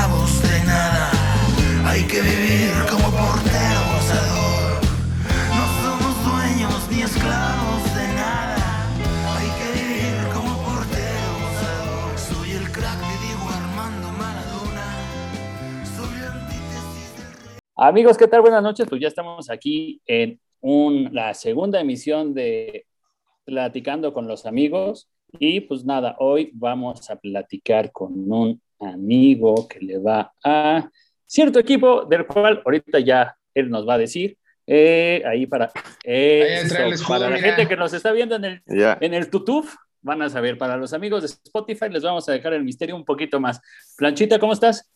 esclavos de nada. Hay que vivir como portero. Amigos, ¿qué tal? Buenas noches. Pues ya estamos aquí en un- la segunda emisión de Platicando con los amigos. Y pues nada, hoy vamos a platicar con un amigo que le va a cierto equipo, del cual ahorita ya él nos va a decir. Eh, ahí para, entra el eso, escudo, para la mira. gente que nos está viendo en el, en el YouTube, van a saber. Para los amigos de Spotify les vamos a dejar el misterio un poquito más. Planchita, ¿cómo estás?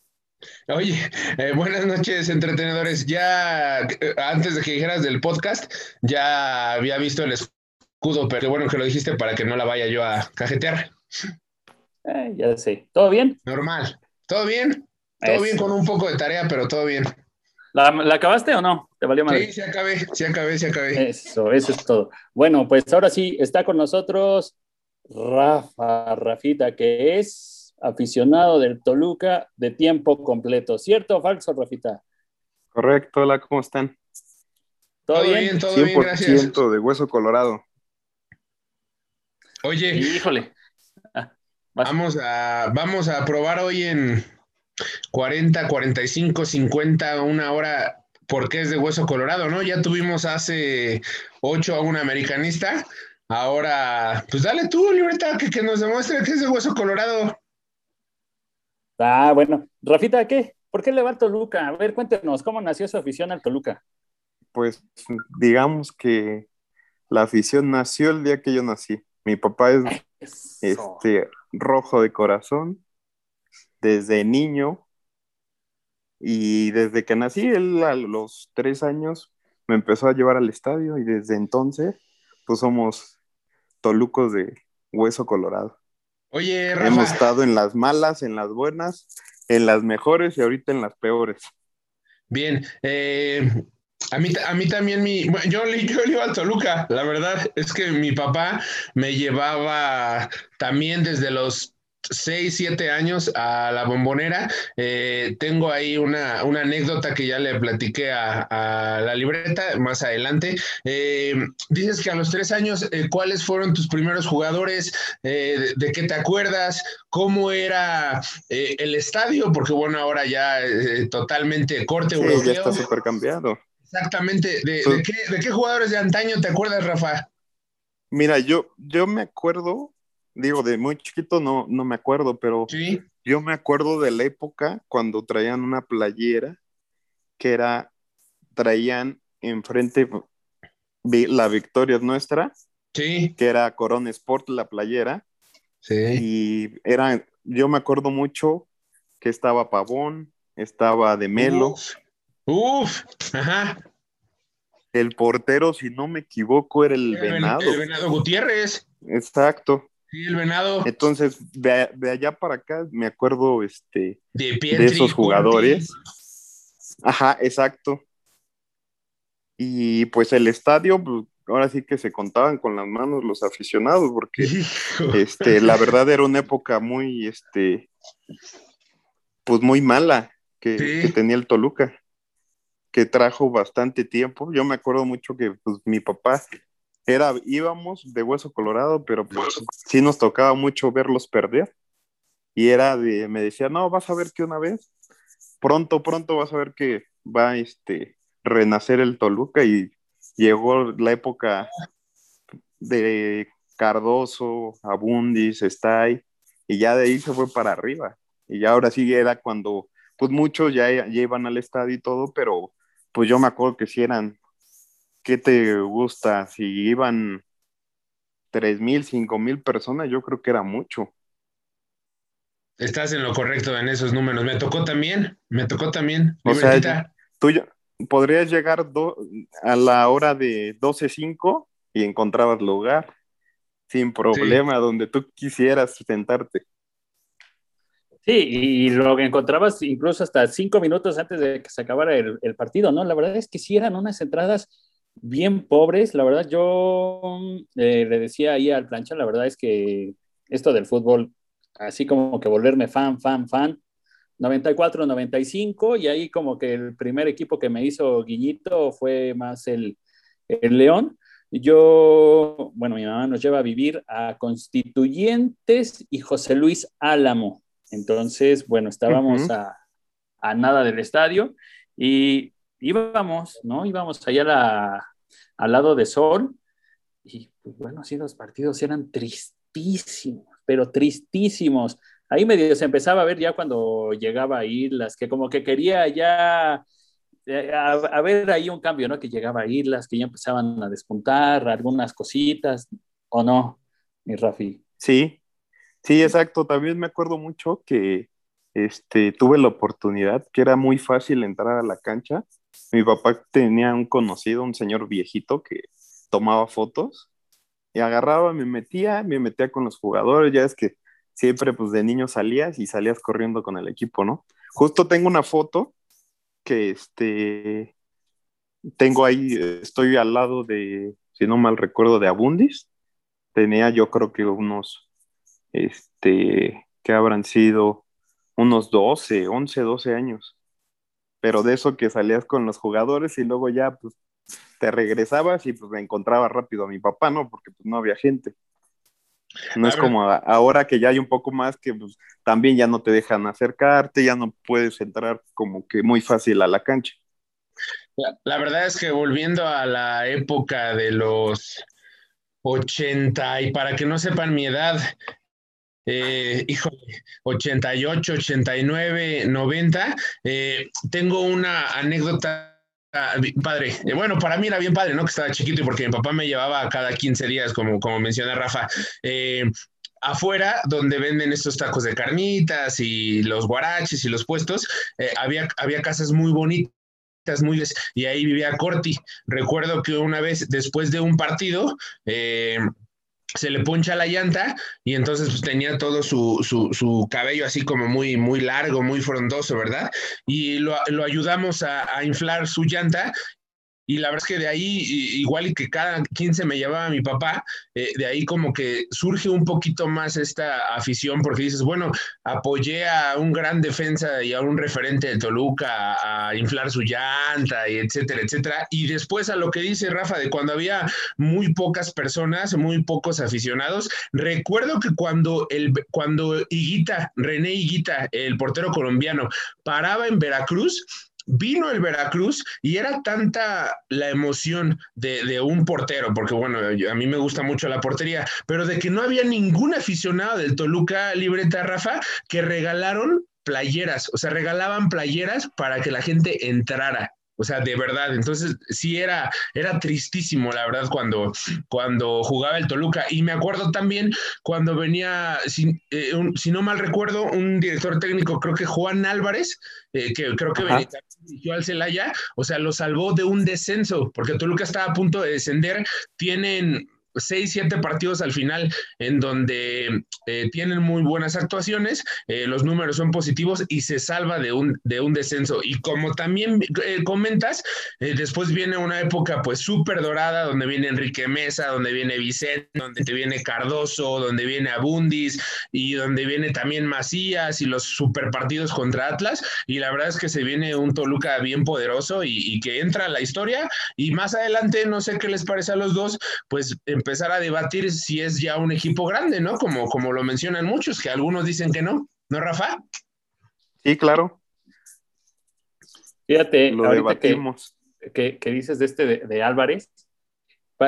Oye, eh, buenas noches, entretenedores. Ya eh, antes de que dijeras del podcast, ya había visto el escudo, pero qué bueno que lo dijiste para que no la vaya yo a cajetear. Eh, ya sé. ¿Todo bien? Normal. ¿Todo bien? Todo Eso. bien con un poco de tarea, pero todo bien. ¿La, la acabaste o no? ¿Te valió madre? Sí, se acabé, se acabé, se acabé. Eso, eso es todo. Bueno, pues ahora sí, está con nosotros Rafa, Rafita, que es aficionado del Toluca de tiempo completo. ¿Cierto o falso, Rafita? Correcto, hola, ¿cómo están? ¿Todo, bien? todo bien, gracias. 100% de hueso colorado. Oye, Híjole. Vamos a, vamos a probar hoy en 40, 45, 50, una hora, porque es de hueso colorado, ¿no? Ya tuvimos hace 8 a un americanista. Ahora, pues dale tú, libreta, que, que nos demuestre que es de hueso colorado. Ah, bueno. Rafita, ¿qué? ¿Por qué le va al Toluca? A ver, cuéntenos, ¿cómo nació su afición al Toluca? Pues digamos que la afición nació el día que yo nací. Mi papá es Eso. este, rojo de corazón desde niño y desde que nací, él a los tres años me empezó a llevar al estadio y desde entonces pues somos tolucos de hueso colorado. Oye, Hemos Rafa, estado en las malas, en las buenas, en las mejores y ahorita en las peores. bien. eh, a mí, a mí también, mi, bueno, yo, le- yo le iba al Toluca, la verdad es que mi papá me llevaba también desde los 6, 7 años a la bombonera. Eh, tengo ahí una, una anécdota que ya le platiqué a, a la libreta más adelante. Eh, dices que a los 3 años, eh, ¿cuáles fueron tus primeros jugadores? Eh, de, de qué te acuerdas? ¿Cómo era eh, el estadio? Porque bueno, ahora ya eh, totalmente corte Sí, ya europeo. está súper cambiado. Exactamente. ¿De, de qué, ¿De qué jugadores de antaño te acuerdas, Rafa? Mira, yo, yo me acuerdo, digo, de muy chiquito no, no me acuerdo, pero Sí. yo me acuerdo de la época cuando traían una playera que era, traían enfrente vi- la victoria es nuestra, Sí. que era Corona Sport la playera, Sí. y era, yo me acuerdo mucho que estaba Pavón, estaba de Melo, Uf. Uf. Ajá. el portero, si no me equivoco, era el El ven- Venado. El venado Gutiérrez. Exacto. Sí, el venado. Entonces, de, de allá para acá me acuerdo este, De Pietri, de esos jugadores. Ajá, exacto. Y pues el estadio, pues, ahora sí que se contaban con las manos los aficionados, porque Hijo. este, la verdad era una época muy, este, pues muy mala que, Sí. que tenía el Toluca, que trajo bastante tiempo. Yo me acuerdo mucho que pues, mi papá era, íbamos de hueso colorado, pero pues sí nos tocaba mucho verlos perder. Y era de, me decía, no, vas a ver que una vez, pronto, pronto vas a ver que va este, renacer el Toluca y llegó la época de Cardoso, Abundis, Stay, y ya de ahí se fue para arriba. Y ya ahora sí era cuando, pues muchos ya, ya iban al estadio y todo, pero pues yo me acuerdo que si eran, ¿qué te gusta? Si iban tres mil, cinco mil personas, yo creo que era mucho. Estás en lo correcto en esos números. Me tocó también. Me tocó también. O sea. Tú podrías llegar do- a la hora de 12.05 y encontrabas lugar sin problema, donde tú quisieras sentarte. Sí, y lo que encontrabas incluso hasta cinco minutos antes de que se acabara el, partido, ¿no? La verdad es que sí eran unas entradas bien pobres. La verdad, yo eh, le decía ahí al plancha, la verdad es que esto del fútbol, así como que volverme fan, fan, fan, 94, 95, y ahí como que el primer equipo que me hizo Guiñito fue más el, el León. Yo, bueno, mi mamá nos lleva a vivir a Constituyentes y José Luis Álamo. Entonces, bueno, estábamos a, a, nada del estadio y íbamos, ¿no? Íbamos allá al lado de Sol y, pues, bueno, sí, los partidos eran tristísimos, pero tristísimos. Ahí medio se empezaba a ver ya cuando llegaba a Islas, que como que quería ya eh, a, ver ahí un cambio, ¿no? Que llegaba a Islas, que ya empezaban a despuntar algunas cositas, ¿o no, mi Rafi? Sí, sí, exacto. También me acuerdo mucho que este, tuve la oportunidad, que era muy fácil entrar a la cancha. Mi papá tenía un conocido, un señor viejito que tomaba fotos y agarraba, me metía, me metía con los jugadores, ya es que siempre pues de niño salías y salías corriendo con el equipo, ¿no? Justo tengo una foto que este, tengo ahí, estoy al lado de, si no mal recuerdo, de Abundis. Tenía yo creo que unos, este, que habrán sido unos 12, 11, 12 años. Pero de eso que salías con los jugadores y luego ya pues te regresabas y pues me encontraba rápido a mi papá, ¿no? Porque pues no había gente. No es como ahora que ya hay un poco más que pues, también ya no te dejan acercarte, ya no puedes entrar como que muy fácil a la cancha. La, verdad es que volviendo a la época de los 80, y para que no sepan mi edad, eh, híjole, 88, 89, 90, tengo una anécdota Ah, padre. Eh, bueno, para mí era bien padre, ¿no? Que estaba chiquito y porque mi papá me llevaba cada 15 días, como, como menciona Rafa. Eh, afuera, donde venden estos tacos de carnitas y los guaraches y los puestos, eh, había, había casas muy bonitas muy y ahí vivía Corti. Recuerdo que una vez después de un partido, se le poncha la llanta y entonces pues, tenía todo su, su, cabello así como muy, muy largo, muy frondoso, ¿verdad? Y lo, lo ayudamos a, a, inflar su llanta y la verdad es que de ahí, igual que cada 15 me llevaba mi papá, eh, de ahí como que surge un poquito más esta afición, porque dices, bueno, apoyé a un gran defensa y a un referente de Toluca a, inflar su llanta, y etcétera, etcétera. Y después a lo que dice Rafa, de cuando había muy pocas personas, muy pocos aficionados, recuerdo que cuando, el, cuando René Higuita, el portero colombiano, paraba en Veracruz, vino el Veracruz y era tanta la emoción de, un portero, porque bueno, a mí me gusta mucho la portería, pero de que no había ningún aficionado del Toluca Libreta Rafa que regalaron playeras, o sea, regalaban playeras para que la gente entrara. O sea, de verdad. Entonces, sí era, era tristísimo, la verdad, cuando, cuando jugaba el Toluca. Y me acuerdo también cuando venía, si, eh, si no mal recuerdo, un director técnico, creo que Juan Álvarez, eh, que creo que venía, al Celaya, o sea, lo salvó de un descenso, porque Toluca estaba a punto de descender. Tienen seis, siete partidos al final en donde eh, tienen muy buenas actuaciones, eh, los números son positivos y se salva de un, de un descenso. Y como también eh, comentas, después viene una época pues súper dorada donde viene Enrique Mesa, donde viene Vicente, donde te viene Cardoso, donde viene Abundis y donde viene también Macías y los super partidos contra Atlas. Y la verdad es que se viene un Toluca bien poderoso y, que entra a la historia. Y más adelante, no sé qué les parece a los dos, pues empezar a debatir si es ya un equipo grande, ¿no? Como, como lo mencionan muchos, que algunos dicen que no. ¿No, Rafa? Sí, claro. Fíjate, lo debatimos. Que, que, dices de este de, Álvarez,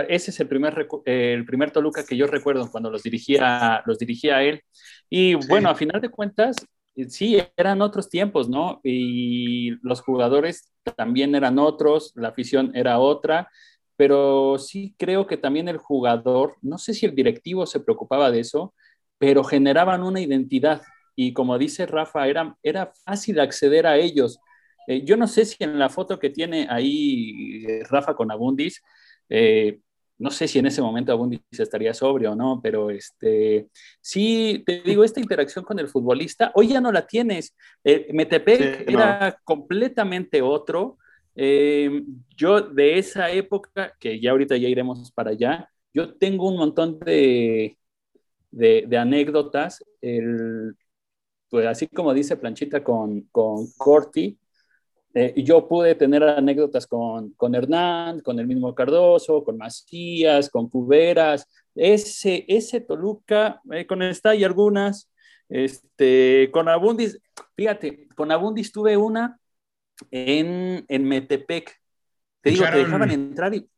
ese es el primer, el primer Toluca que yo recuerdo cuando los dirigía, los dirigía a él. Y bueno, a final de cuentas, sí, eran otros tiempos, ¿no? Y los jugadores también eran otros, la afición era otra, pero sí creo que también el jugador, no sé si el directivo se preocupaba de eso, pero generaban una identidad y como dice Rafa, era, era fácil acceder a ellos. Eh, yo no sé si en la foto que tiene ahí eh, Rafa con Abundis, eh, no sé si en ese momento Abundis estaría sobrio o no, pero este, sí, te digo, esta interacción con el futbolista, hoy ya no la tienes. Metepec era completamente otro, eh, yo de esa época, que ya ahorita ya iremos para allá, yo tengo un montón de, de, anécdotas. El, pues así como dice Planchita con, con Corti, eh, yo pude tener anécdotas con, con Hernán, con el mismo Cardoso, con Macías, con Cuberas. Ese, ese Toluca, eh, con esta y algunas, este, con Abundis, fíjate, con Abundis tuve una en, en Metepec. Te digo, te dejaban entrar y,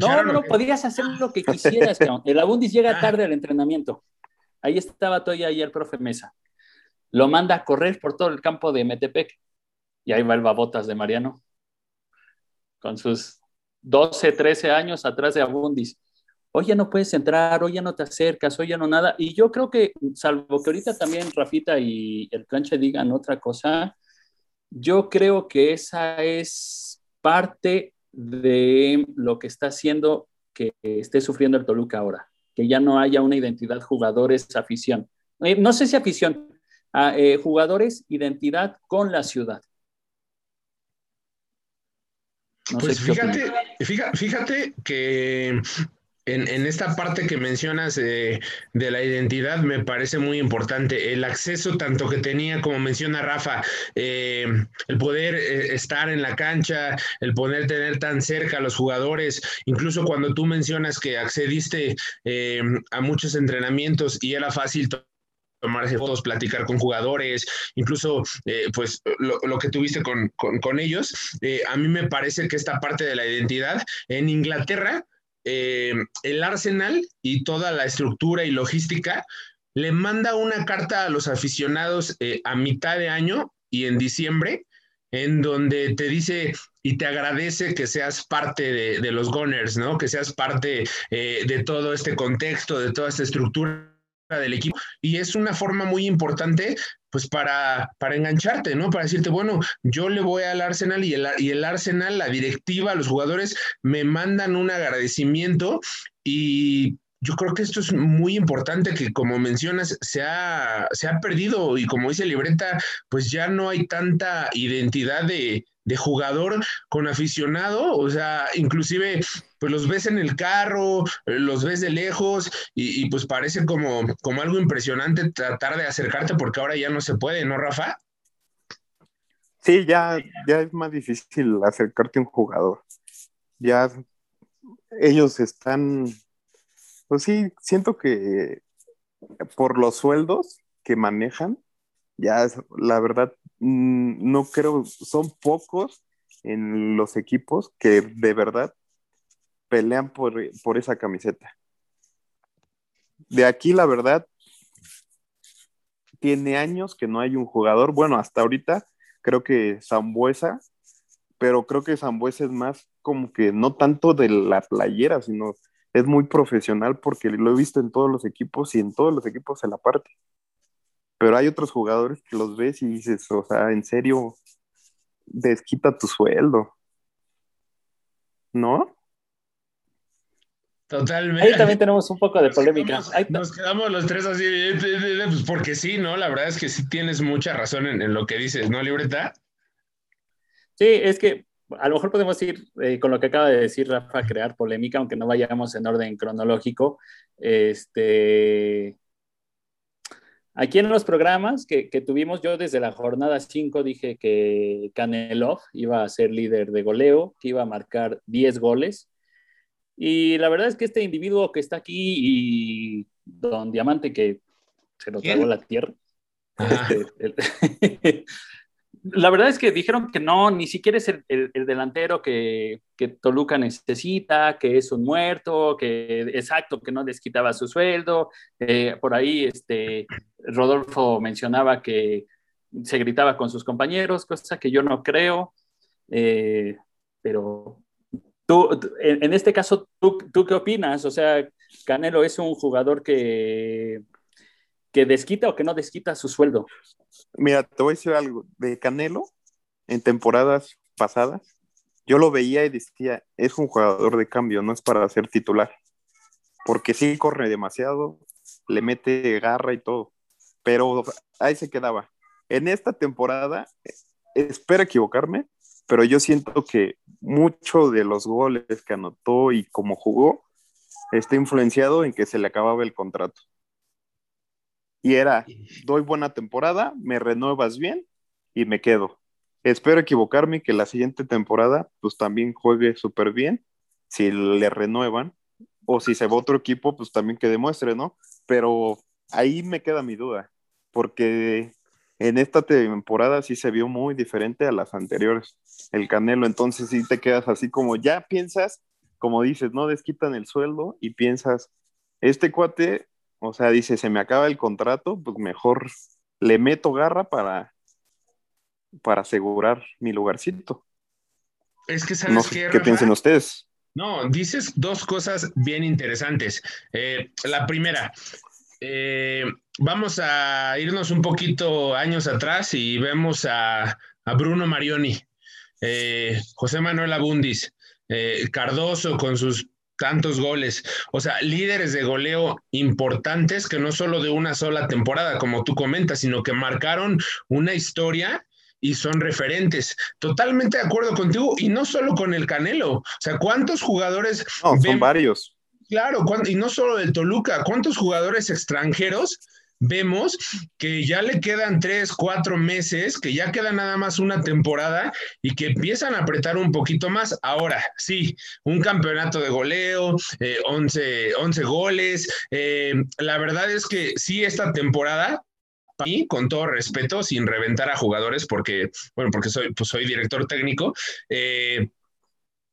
no, no, no, podías hacer lo que quisieras. el Abundis llega ah. tarde al entrenamiento. Ahí estaba todavía ahí el profe Mesa. Lo manda a correr por todo el campo de Metepec y ahí va el babotas de Mariano, con sus 12, 13 años atrás de Abundis. Hoy ya no puedes entrar, hoy ya no te acercas, hoy ya no nada. Y yo creo que, salvo que ahorita también Rafita y el planche digan otra cosa, yo creo que esa es parte de lo que está haciendo que esté sufriendo el Toluca ahora, que ya no haya una identidad jugadores, afición. Eh, no sé si afición, a, eh, jugadores, identidad con la ciudad pues fíjate, fíjate, que en, esta parte que mencionas de la identidad me parece muy importante. El acceso tanto que tenía, como menciona Rafa, eh, el poder eh, estar en la cancha, el poder tener tan cerca a los jugadores, incluso cuando tú mencionas que accediste eh, a muchos entrenamientos y era fácil tomarse fotos, platicar con jugadores, incluso eh, pues lo, que tuviste con, ellos. Eh, a mí me parece que esta parte de la identidad en Inglaterra, eh, el Arsenal y toda la estructura y logística le manda una carta a los aficionados a mitad de año y en diciembre, en donde te dice y te agradece que seas parte de, los Gunners, ¿no? Que seas parte de todo este contexto, de toda esta estructura del equipo y es una forma muy importante pues para, para engancharte, ¿no? Para decirte, bueno, yo le voy al Arsenal y el, y el Arsenal, la directiva, los jugadores me mandan un agradecimiento y yo creo que esto es muy importante que, como mencionas, se ha, se ha perdido y como dice Libreta, pues ya no hay tanta identidad de, de jugador con aficionado, o sea, inclusive pues los ves en el carro, los ves de lejos y, pues parece como, como algo impresionante tratar de acercarte porque ahora ya no se puede, ¿no, Rafa? Sí, ya, ya es más difícil acercarte a un jugador. Ya ellos están, pues sí, siento que por los sueldos que manejan, ya la verdad no creo, son pocos en los equipos que de verdad pelean por, por esa camiseta. De aquí, la verdad, tiene años que no hay un jugador, bueno, hasta ahorita creo que Zambuesa, pero creo que Zambuesa es más como que no tanto de la playera, sino es muy profesional porque lo he visto en todos los equipos y en todos los equipos se la parte. Pero hay otros jugadores que los ves y dices, o sea, en serio, desquita tu sueldo. ¿No? Totalmente. Ahí también tenemos un poco de polémica. Nos, quedamos los tres así, pues porque sí, ¿no? La verdad es que sí tienes mucha razón en, lo que dices, ¿no, Libreta? Sí, es que a lo mejor podemos ir eh, con lo que acaba de decir Rafa, crear polémica, aunque no vayamos en orden cronológico. Este, Aquí en los programas que, tuvimos, yo desde la jornada 5 dije que Canelov iba a ser líder de goleo, que iba a marcar 10 goles. Y la verdad es que este individuo que está aquí y Don Diamante que se lo tragó la tierra, este, la verdad es que dijeron que no, ni siquiera es el, delantero que, Toluca necesita, que es un muerto, que exacto, que no les quitaba su sueldo. Eh, por ahí este, Rodolfo mencionaba que se gritaba con sus compañeros, cosa que yo no creo. Eh, pero tú, en, este caso, ¿tú, ¿tú qué opinas? O sea, Canelo es un jugador que que desquita o que no desquita su sueldo. Mira, te voy a decir algo. De Canelo, en temporadas pasadas, yo lo veía y decía, es un jugador de cambio, no es para ser titular. Porque sí corre demasiado, le mete garra y todo. Pero ahí se quedaba. En esta temporada, espero equivocarme, pero yo siento que mucho de los goles que anotó y cómo jugó está influenciado en que se le acababa el contrato. Y era, doy buena temporada, me renuevas bien y me quedo. Espero equivocarme y que la siguiente temporada pues también juegue súper bien, si le renuevan, o si se va otro equipo, pues también que demuestre, ¿no? Pero ahí me queda mi duda, porque en esta temporada sí se vio muy diferente a las anteriores, el Canelo, entonces sí te quedas así como ya piensas, como dices, no desquitan el sueldo y piensas, este cuate, o sea, dice, se me acaba el contrato, pues mejor le meto garra para, para asegurar mi lugarcito. Es que sabes No sé qué, piensen ustedes. No, dices dos cosas bien interesantes. Eh, la primera, eh, vamos a irnos un poquito años atrás y vemos a, a Bruno Marioni, eh, José Manuel Abundis, Cardoso con sus tantos goles, o sea, líderes de goleo importantes que no solo de una sola temporada, como tú comentas, sino que marcaron una historia y son referentes. Totalmente de acuerdo contigo y no solo con el Canelo, o sea, ¿cuántos jugadores No, son varios. Claro, y no solo del Toluca, ¿cuántos jugadores extranjeros vemos que ya le quedan tres, cuatro meses, que ya queda nada más una temporada y que empiezan a apretar un poquito más? Ahora, sí, un campeonato de goleo, eh, 11, 11 goles. eh, la verdad es que sí, esta temporada mí, con todo respeto, sin reventar a jugadores, porque, bueno, porque soy, pues soy director técnico, eh,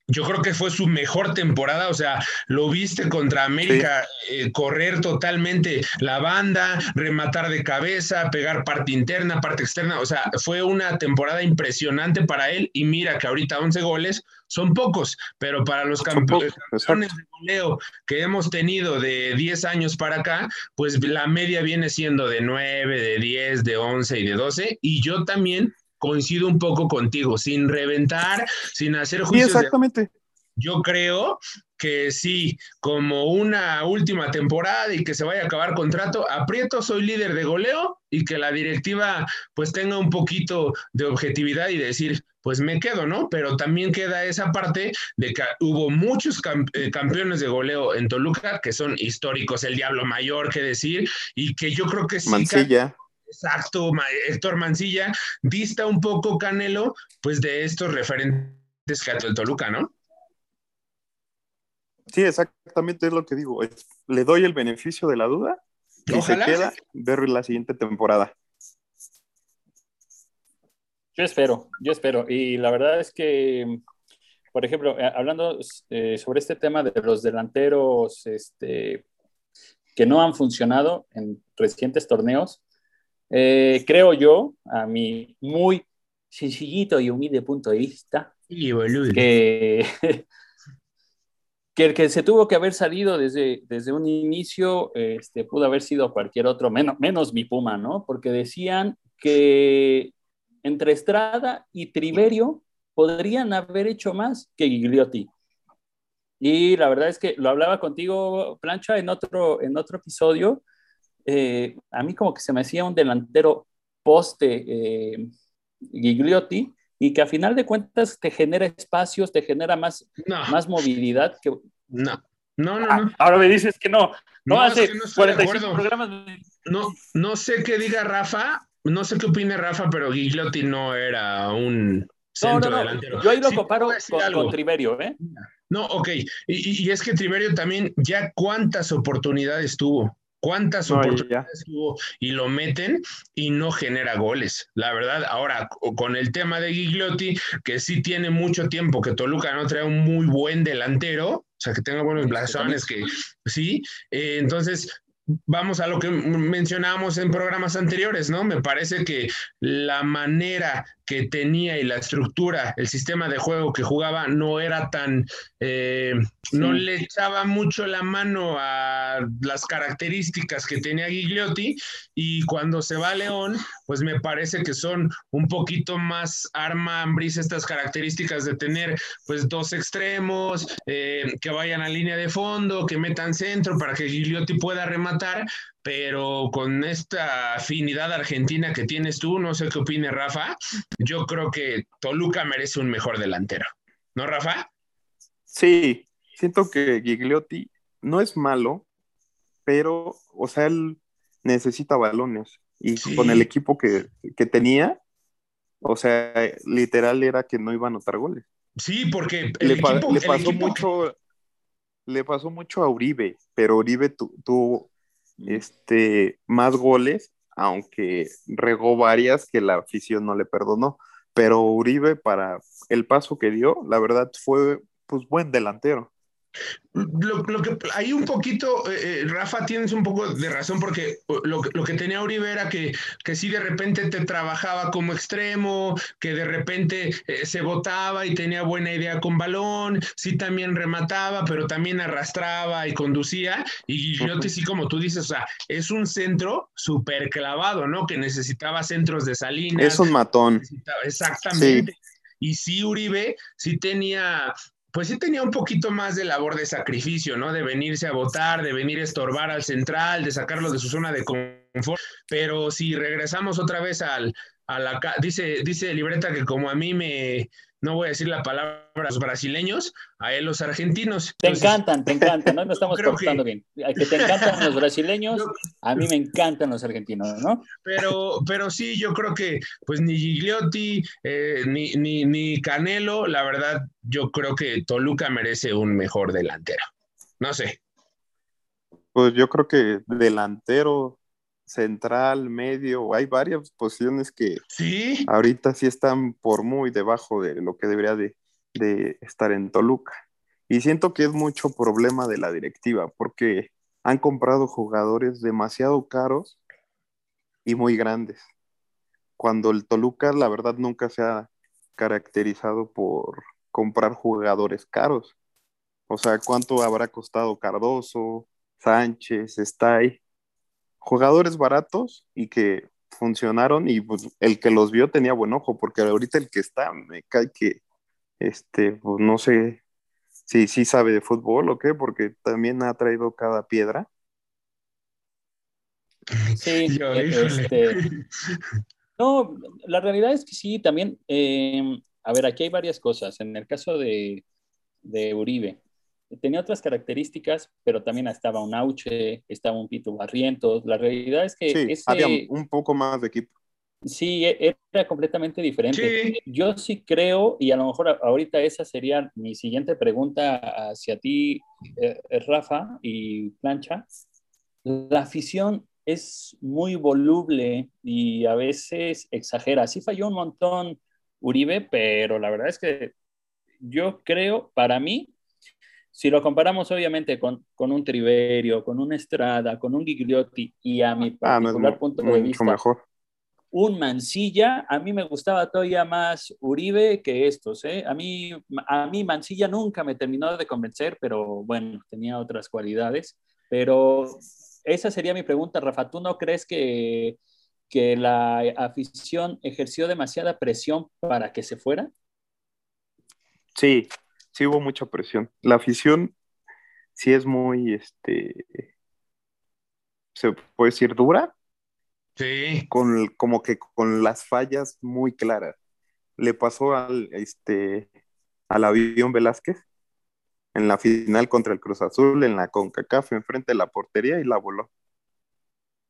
yo creo que fue su mejor temporada, o sea, lo viste contra América eh, correr totalmente la banda, rematar de cabeza, pegar parte interna, parte externa, o sea, fue una temporada impresionante para él y mira que ahorita 11 goles son pocos, pero para los campeones campeones de goleo que hemos tenido de 10 años para acá, pues la media viene siendo de 9, de 10, de 11 y de 12. Y yo también coincido un poco contigo, sin reventar, sin hacer Sí, juicios. de- exactamente. yo creo que sí, como una última temporada y que se vaya a acabar contrato, aprieto, soy líder de goleo y que la directiva pues tenga un poquito de objetividad y decir, pues me quedo, ¿no? Pero también queda esa parte de que hubo muchos eh, campeones de goleo en Toluca que son históricos, el Diablo Mayor, que decir, y que yo creo que sí, Mancilla. Exacto, Héctor Mancilla, dista un poco Canelo, pues de estos referentes que ha el Toluca, ¿no? Sí, exactamente es lo que digo. Le doy el beneficio de la duda y Ojalá. se queda ver la siguiente temporada. Yo espero, yo espero. Y la verdad es que, por ejemplo, eh, hablando eh, sobre este tema de los delanteros este, que no han funcionado en recientes torneos, eh, creo yo, a mi muy sencillito y humilde punto de vista, Sí, boludo. que, que el que se tuvo que haber salido desde, desde un inicio este, pudo haber sido cualquier otro, menos, menos mi Puma, ¿no? Porque decían que entre Estrada y Triverio podrían haber hecho más que Gigliotti. Y la verdad es que lo hablaba contigo, Plancha, en otro, en otro episodio. Eh, a mí como que se me hacía un delantero poste eh, Gigliotti y que a final de cuentas te genera espacios, te genera más, No, más movilidad. Que... no, no, no, Ah, no. ahora me dices que no. No, No, es hace que no estoy de 45 acuerdo. programas. me- No, no sé qué diga Rafa, no sé qué opine Rafa, pero Gigliotti no era un centro delantero. Yo ahí lo Sí, comparo con, con Triverio, ¿eh? No, ok. Y, y- y es que Triverio también, ya cuántas oportunidades tuvo, cuántas No, oportunidades tuvo y lo meten y no genera goles. La verdad, ahora co- con el tema de Gigliotti, que sí tiene mucho tiempo que Toluca no trae un muy buen delantero, o sea, que tenga buenos blasones, que sí, eh, entonces vamos a lo que mencionábamos en programas anteriores, ¿no? Me parece que la manera que tenía y la estructura, el sistema de juego que jugaba no era tan, eh, no le echaba mucho la mano a las características que tenía Gigliotti y cuando se va a León, pues me parece que son un poquito más arma Ambris estas características de tener pues dos extremos, eh, que vayan a línea de fondo, que metan centro para que Gigliotti pueda rematar, pero con esta afinidad argentina que tienes tú, no sé qué opine Rafa, yo creo que Toluca merece un mejor delantero. ¿No, Rafa? Sí, siento que Gigliotti no es malo, pero, o sea, él necesita balones. Y Sí. con el equipo que, que tenía, o sea, literal era que no iba a anotar goles. Sí, porque el Le, pa- equipo, le el pasó equipo- mucho, le pasó mucho a Uribe, pero Uribe tu- tuvo este, más goles, aunque regó varias que la afición no le perdonó. Pero Uribe, para el paso que dio, la verdad fue pues buen delantero. Lo, lo que hay un poquito, eh, eh, Rafa, tienes un poco de razón porque lo, que- lo que tenía Uribe era que, que sí de repente te trabajaba como extremo, que de repente eh, se botaba y tenía buena idea con balón, sí también remataba, pero también arrastraba y conducía. Y Gigliotti, Ujú. sí, como tú dices, o sea, es un centro súper clavado, ¿no? Que necesitaba centros de Salinas. Es un matón. Exactamente. Y sí, Uribe sí tenía, pues sí tenía un poquito más de labor de sacrificio, ¿no? De venirse a votar, de venir a estorbar al central, de sacarlo de su zona de confort. Pero si regresamos otra vez al, a la... Dice, dice Libreta que como a mí me... No voy a decir la palabra los brasileños, a él los argentinos. Te Entonces, encantan, te encantan, no nos estamos creo portando que- bien. A que te encantan los brasileños, a mí me encantan los argentinos, ¿no? Pero, pero sí, yo creo que pues ni Gigliotti, eh, ni, ni, ni Canelo, la verdad, yo creo que Toluca merece un mejor delantero. No sé. Pues yo creo que delantero, central, medio, hay varias posiciones que Sí, ahorita sí están por muy debajo de lo que debería de, de estar en Toluca. Y siento que es mucho problema de la directiva, porque han comprado jugadores demasiado caros y muy grandes. Cuando el Toluca, la verdad, nunca se ha caracterizado por comprar jugadores caros. O sea, ¿cuánto habrá costado Cardoso, Sánchez, Stay? Jugadores baratos y que funcionaron y pues, el que los vio tenía buen ojo, porque ahorita el que está me cae que, este, pues no sé si sí sabe de fútbol o qué, porque también ha traído cada piedra. Sí, yo, este, no, la realidad es que sí, también, eh, a ver, aquí hay varias cosas. En el caso de, de Uribe, tenía otras características, pero también estaba un Auche, estaba un Pito Barrientos. La realidad es que Sí, ese, había un poco más de equipo. sí, e- era completamente diferente. Sí, Yo sí creo, y a lo mejor ahorita esa sería mi siguiente pregunta hacia ti, eh, Rafa y Plancha. La afición es muy voluble y a veces exagera. Sí falló un montón Uribe, pero la verdad es que yo creo, para mí, si lo comparamos obviamente con, con un Triverio, con un Estrada, con un Gigliotti y a mi Ah, no particular mu- punto de mucho vista, mejor. un Mancilla, a mí me gustaba todavía más Uribe que estos. ¿eh? A, mí, a mí Mancilla nunca me terminó de convencer, pero bueno, tenía otras cualidades. Pero esa sería mi pregunta, Rafa. ¿Tú no crees que, que la afición ejerció demasiada presión para que se fuera? Sí, sí hubo mucha presión. La afición sí es muy, este, se puede decir dura, sí. con, como que con las fallas muy claras. Le pasó al, este, al avión Velázquez en la final contra el Cruz Azul, en la CONCACAF, enfrente de la portería y la voló.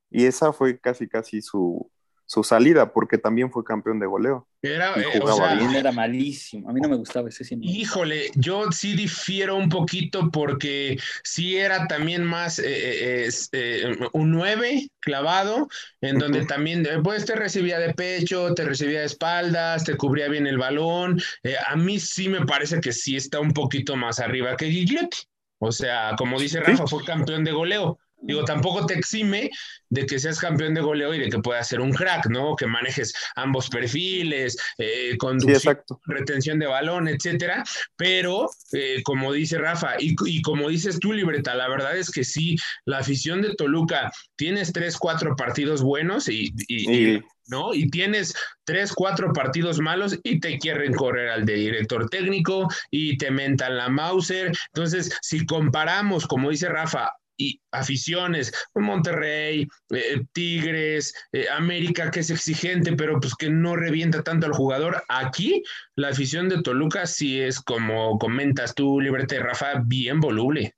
Y esa fue casi, casi su, su salida, porque también fue campeón de goleo. Era, eh, o jugaba sea, bien. Era malísimo. A mí no me gustaba ese cine. Híjole, yo sí difiero un poquito porque sí era también más eh, eh, eh, un 9 clavado, en donde también pues te recibía de pecho, te recibía de espaldas, te cubría bien el balón. Eh, a mí sí me parece que sí está un poquito más arriba que Gigliotti. O sea, como dice Rafa, fue campeón de goleo. Digo, tampoco te exime de que seas campeón de goleo y de que puedas ser un crack, ¿no? Que manejes ambos perfiles, eh, conducción retención de balón, etcétera. Pero, eh, como dice Rafa, y, y, como dices tú, Libreta, la verdad es que sí, la afición de Toluca, tienes tres, cuatro partidos buenos y, y, Y, ¿no? Y tienes tres, cuatro partidos malos y te quieren correr al de director técnico y te mentan la Mauser. Entonces, si comparamos, como dice Rafa, y aficiones, Monterrey, eh, Tigres, eh, América, que es exigente, pero pues que no revienta tanto al jugador. Aquí la afición de Toluca sí es, como comentas tú, Librete Rafa, bien voluble.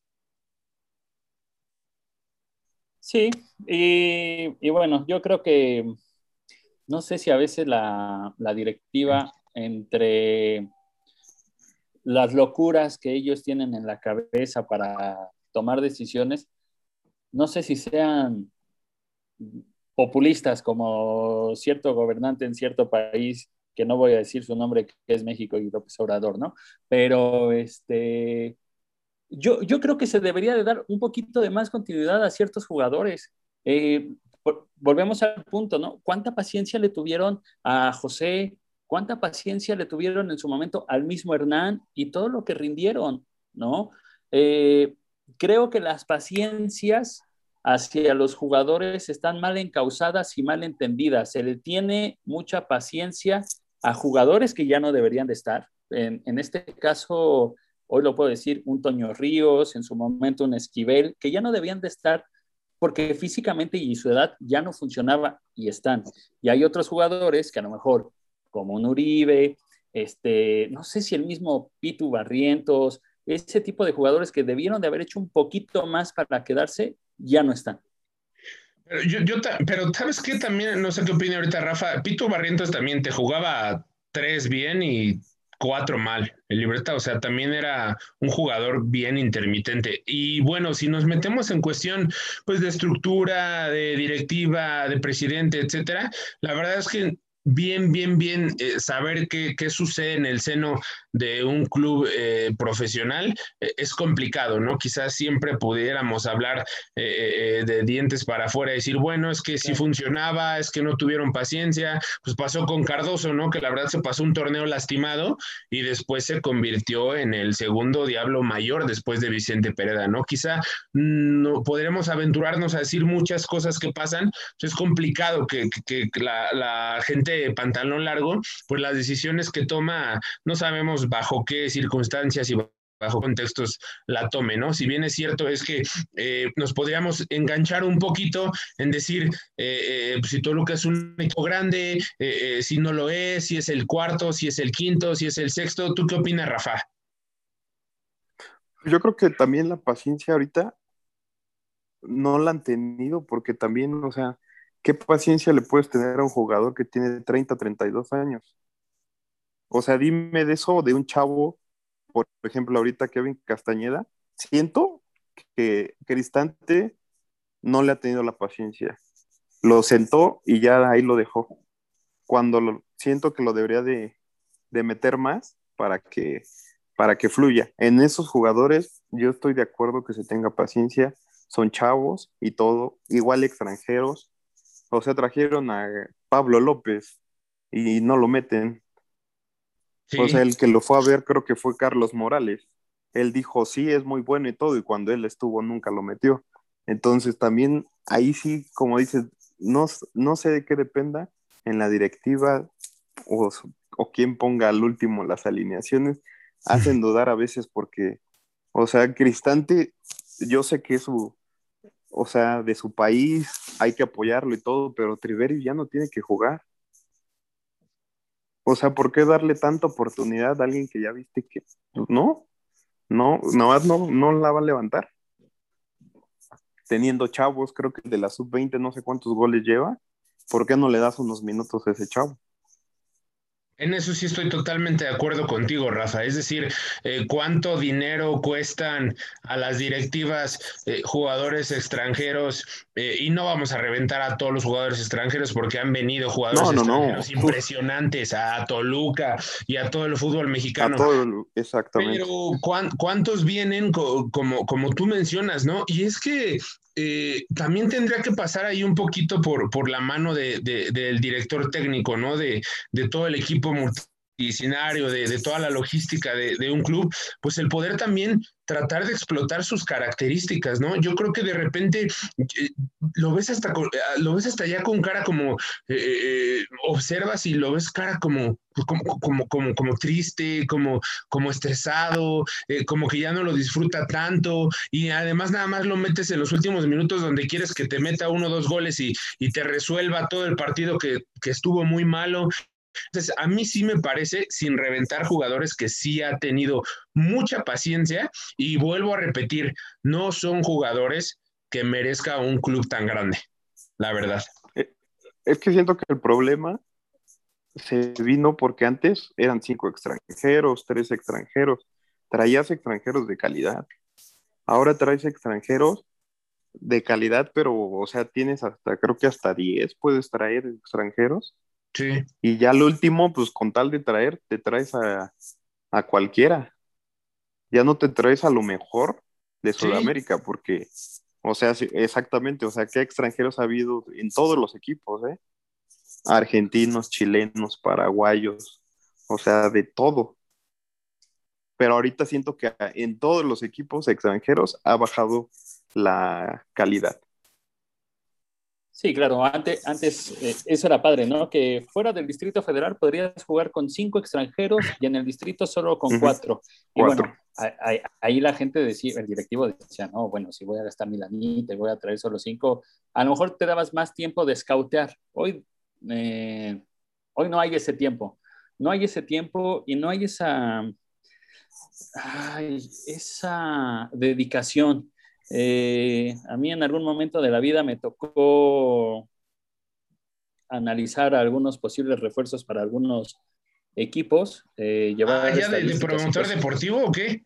Sí, y, y bueno, yo creo que no sé si a veces la, la directiva entre las locuras que ellos tienen en la cabeza para tomar decisiones, no sé si sean populistas como cierto gobernante en cierto país, que no voy a decir su nombre, que es México y López Obrador, ¿no? Pero este, yo, yo creo que se debería de dar un poquito de más continuidad a ciertos jugadores. Eh, volvemos al punto, ¿no? ¿Cuánta paciencia le tuvieron a José? ¿Cuánta paciencia le tuvieron en su momento al mismo Hernán y todo lo que rindieron, ¿no? Eh, creo que las paciencias hacia los jugadores están mal encausadas y mal entendidas. Se le tiene mucha paciencia a jugadores que ya no deberían de estar. En, este caso, hoy lo puedo decir, un Toño Ríos, en su momento un Esquivel, que ya no debían de estar porque físicamente y su edad ya no funcionaba y están. Y hay otros jugadores que a lo mejor, como un Uribe, este, no sé si el mismo Pitu Barrientos, ese tipo de jugadores que debieron de haber hecho un poquito más para quedarse, ya no están. Pero, yo, yo pero ¿sabes qué? También, no sé qué opina ahorita Rafa, Pitu Barrientos también te jugaba tres bien y cuatro mal el libreta, o sea, también era un jugador bien intermitente. Y bueno, si nos metemos en cuestión pues de estructura, de directiva, de presidente, etcétera, la verdad es que bien, bien, bien eh, saber qué, qué, sucede en el seno de un club eh, profesional eh, es complicado, ¿no? Quizás siempre pudiéramos hablar de dientes para afuera y decir, bueno, es que si funcionaba, es que no tuvieron paciencia, pues pasó con Cardoso, ¿no? Que la verdad se pasó un torneo lastimado y después se convirtió en el segundo diablo mayor después de Vicente Pereda, ¿no? Quizá no podremos aventurarnos a decir muchas cosas que pasan, pues es complicado que, que, que la, la gente de pantalón largo, pues las decisiones que toma, no sabemos bajo qué circunstancias y bajo contextos la tome, ¿no? Si bien es cierto es que eh, nos podríamos enganchar un poquito en decir eh, eh, si Toluca es un equipo grande, si no lo es, si es el cuarto, si es el quinto, si es el sexto. ¿Tú qué opinas, Rafa? Yo creo que también la paciencia ahorita no la han tenido porque también, o sea, ¿qué paciencia le puedes tener a un jugador que tiene 30, 32 años? O sea, dime de eso, de un chavo, por ejemplo, ahorita Kevin Castañeda, siento que Cristante no le ha tenido la paciencia. Lo sentó y ya ahí lo dejó. Cuando lo, siento que lo debería de, de meter más para que, para que fluya. En esos jugadores yo estoy de acuerdo que se tenga paciencia, son chavos y todo, igual extranjeros. O sea, trajeron a Pablo López y no lo meten. O sea, el que lo fue a ver creo que fue Carlos Morales. Él dijo, sí, es muy bueno y todo, y cuando él estuvo nunca lo metió. Entonces también ahí sí, como dices, no, no sé de qué dependa en la directiva o, o quién ponga al último las alineaciones, hacen dudar a veces porque, o sea, Cristante, yo sé que es su, o sea, de su país, hay que apoyarlo y todo, pero Triveri ya no tiene que jugar. O sea, ¿por qué darle tanta oportunidad a alguien que ya viste que pues, no, no, no, no, no la va a levantar? Teniendo chavos, creo que de la sub-20 no sé cuántos goles lleva, ¿por qué no le das unos minutos a ese chavo? En eso sí estoy totalmente de acuerdo contigo, Rafa. Es decir, eh, cuánto dinero cuestan a las directivas eh, jugadores extranjeros eh, y no vamos a reventar a todos los jugadores extranjeros porque han venido jugadores No, no, no. extranjeros impresionantes a Toluca y a todo el fútbol A mexicano. todo, el- exactamente. Pero ¿cuán- ¿cuántos vienen co- como, como tú mencionas, no? Y es que eh, también tendría que pasar ahí un poquito por, por la mano de- de- del director técnico, ¿no? De, de todo el equipo multidisciplinario, de, de toda la logística de, de un club, pues el poder también tratar de explotar sus características, ¿no? Yo creo que de repente eh, lo ves hasta eh, lo ves hasta allá con cara como eh, observas y lo ves cara como pues, como, como, como, como triste, como, como estresado, como que ya no lo disfruta tanto y además nada más lo metes en los últimos minutos donde quieres que te meta uno o dos goles y, y te resuelva todo el partido que, que estuvo muy malo. Entonces, a mí sí me parece, sin reventar jugadores que sí ha tenido mucha paciencia y vuelvo a repetir, no son jugadores que merezca un club tan grande, la verdad. Es que siento que el problema se vino porque antes eran cinco extranjeros, tres extranjeros, traías extranjeros de calidad. Ahora traes extranjeros de calidad, pero, o sea, tienes hasta, creo que hasta 10 puedes traer extranjeros. Sí. Y ya lo último, pues con tal de traer, te traes a, a cualquiera. Ya no te traes a lo mejor de Sí. Sudamérica, porque, o sea, sí, exactamente, o sea, ¿qué extranjeros ha habido en todos los equipos, eh? Argentinos, chilenos, paraguayos, o sea, de todo. Pero ahorita siento que en todos los equipos extranjeros ha bajado la calidad. Sí, claro, antes, antes eh, eso era padre, ¿no? Que fuera del Distrito Federal podrías jugar con cinco extranjeros y en el distrito solo con cuatro. Y Cuatro. bueno, ahí- la gente decía, el directivo decía, no, bueno, si voy a gastar mi lanita y voy a traer solo cinco, a lo mejor te dabas más tiempo de scoutear. Hoy, eh, hoy no hay ese tiempo. No hay ese tiempo y no hay esa, ay, esa dedicación. Eh, a mí en algún momento de la vida me tocó analizar algunos posibles refuerzos para algunos equipos. eh, llevar Ah, ¿ya de, promotor deportivo o qué?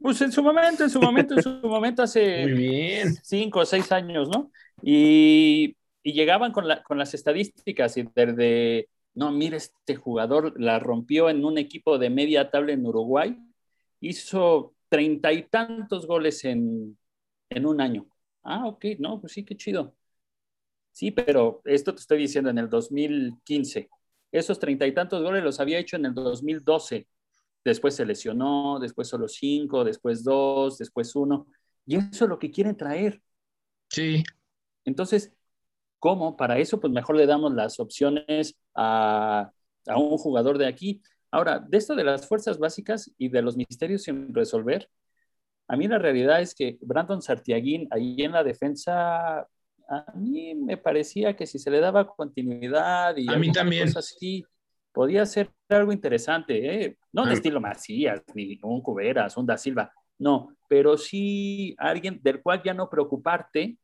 Pues en su momento, en su momento, en su momento, Muy hace bien. cinco o seis años, ¿no? Y, y llegaban con, la- con las estadísticas y desde, no, mire, este jugador la rompió en un equipo de media tabla en Uruguay, hizo treinta y tantos goles en, en un año. Ah, ok, no, pues sí, qué chido. Sí, pero esto te estoy diciendo en el 2015. Esos treinta y tantos goles los había hecho en el 2012. Después se lesionó, después solo cinco, después dos, después uno. Y eso es lo que quieren traer. Sí, Entonces, ¿cómo? Para eso, pues mejor le damos las opciones a, a un jugador de aquí. Ahora, de esto de las fuerzas básicas y de los misterios sin resolver, a mí la realidad es que Brandon Sartiaguín ahí en la defensa, a mí me parecía que si se le daba continuidad y A mí también. cosa así, podía ser algo interesante, ¿eh? No de Ah. estilo Macías, ni un Cuberas, un Da Silva, no, pero sí alguien del cual ya no preocuparte,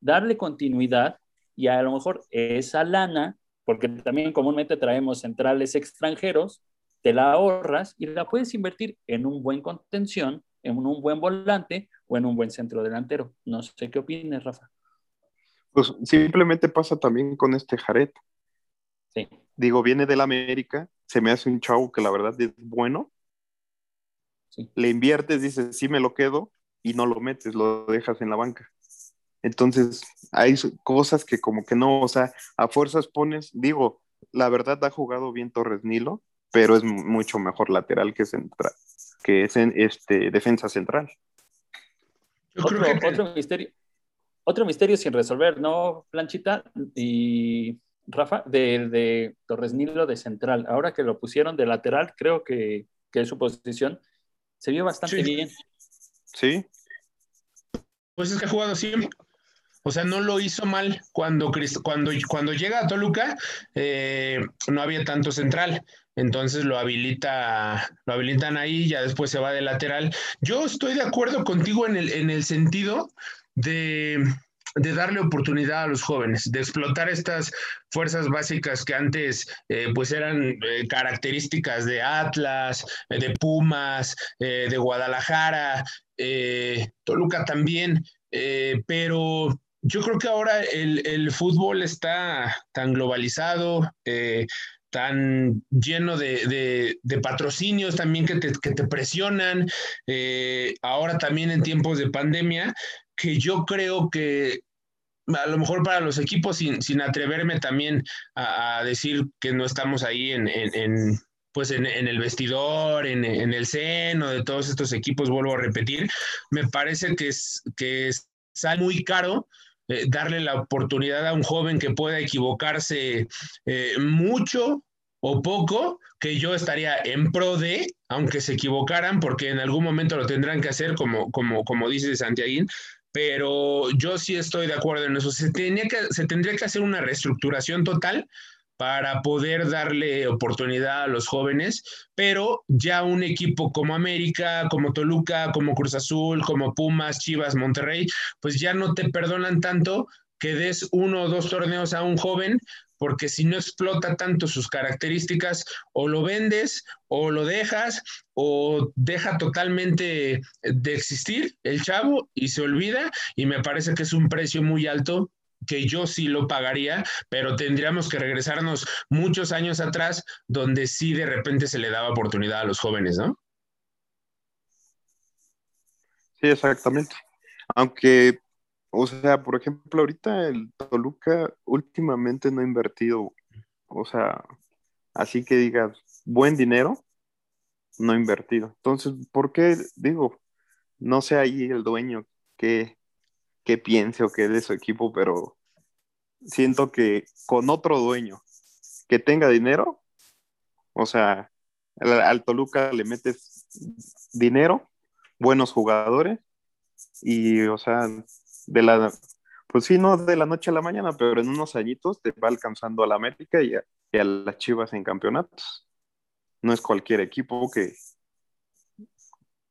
darle continuidad y a lo mejor esa lana, porque también comúnmente traemos centrales extranjeros, te la ahorras y la puedes invertir en un buen contención, en un buen volante o en un buen centro delantero. No sé qué opines, Rafa. Pues simplemente pasa también con este Jared. Sí. Digo, viene del América, se me hace un chavo que la verdad es bueno. Sí. Le inviertes, dices, sí me lo quedo, y no lo metes, lo dejas en la banca. Entonces, hay cosas que como que no, o sea, a fuerzas pones, digo, la verdad ha jugado bien Torres Nilo, pero es mu- mucho mejor lateral que central, que es en este defensa central. yo Otro, creo que otro misterio, otro misterio sin resolver, ¿no, Planchita? Y Rafa, de, de Torres Nilo de central. Ahora que lo pusieron de lateral, creo que, que es su posición. Se vio bastante Sí. bien. Sí, Pues es que ha jugado siempre. O sea, no lo hizo mal cuando, cuando, cuando llega a Toluca, eh, no había tanto central. Entonces lo habilita, lo habilitan ahí, ya después se va de lateral. Yo estoy de acuerdo contigo en el, en el sentido de, de darle oportunidad a los jóvenes, de explotar estas fuerzas básicas que antes eh, pues eran eh, características de Atlas, de Pumas, de Guadalajara, Toluca también, pero yo creo que ahora el, el fútbol está tan globalizado, eh, tan lleno de, de- patrocinios también que te, que te presionan, eh, ahora también en tiempos de pandemia, que yo creo que a lo mejor para los equipos, sin, sin atreverme también a, decir que no estamos ahí en, en- pues en, en el vestidor, en, en el seno de todos estos equipos, vuelvo a repetir, me parece que, es, que sale muy caro eh, darle la oportunidad a un joven que pueda equivocarse eh, mucho o poco, que yo estaría en pro de, aunque se equivocaran, porque en algún momento lo tendrán que hacer, como, como, como dice Santiaguín, pero yo sí estoy de acuerdo en eso. Que, se tendría que hacer una reestructuración total para poder darle oportunidad a los jóvenes, pero ya un equipo como América, como Toluca, como Cruz Azul, como Pumas, Chivas, Monterrey, pues ya no te perdonan tanto que des uno o dos torneos a un joven, porque si no explota tanto sus características, o lo vendes, o lo dejas, o deja totalmente de existir el chavo y se olvida, y me parece que es un precio muy alto que yo sí lo pagaría, pero tendríamos que regresarnos muchos años atrás donde sí de repente se le daba oportunidad a los jóvenes, ¿no? Sí, exactamente. Aunque, o sea, por ejemplo, ahorita el Toluca últimamente no ha invertido, o sea, así que digas, buen dinero, no invertido. Entonces, ¿por qué digo? No sé ahí el dueño que qué piense o qué de su equipo, pero siento que con otro dueño que tenga dinero, o sea, al, Toluca le metes dinero, buenos jugadores y, o sea, de la, pues sí, no de la noche a la mañana, pero en unos añitos te va alcanzando a la América y a, las Chivas en campeonatos. No es cualquier equipo que,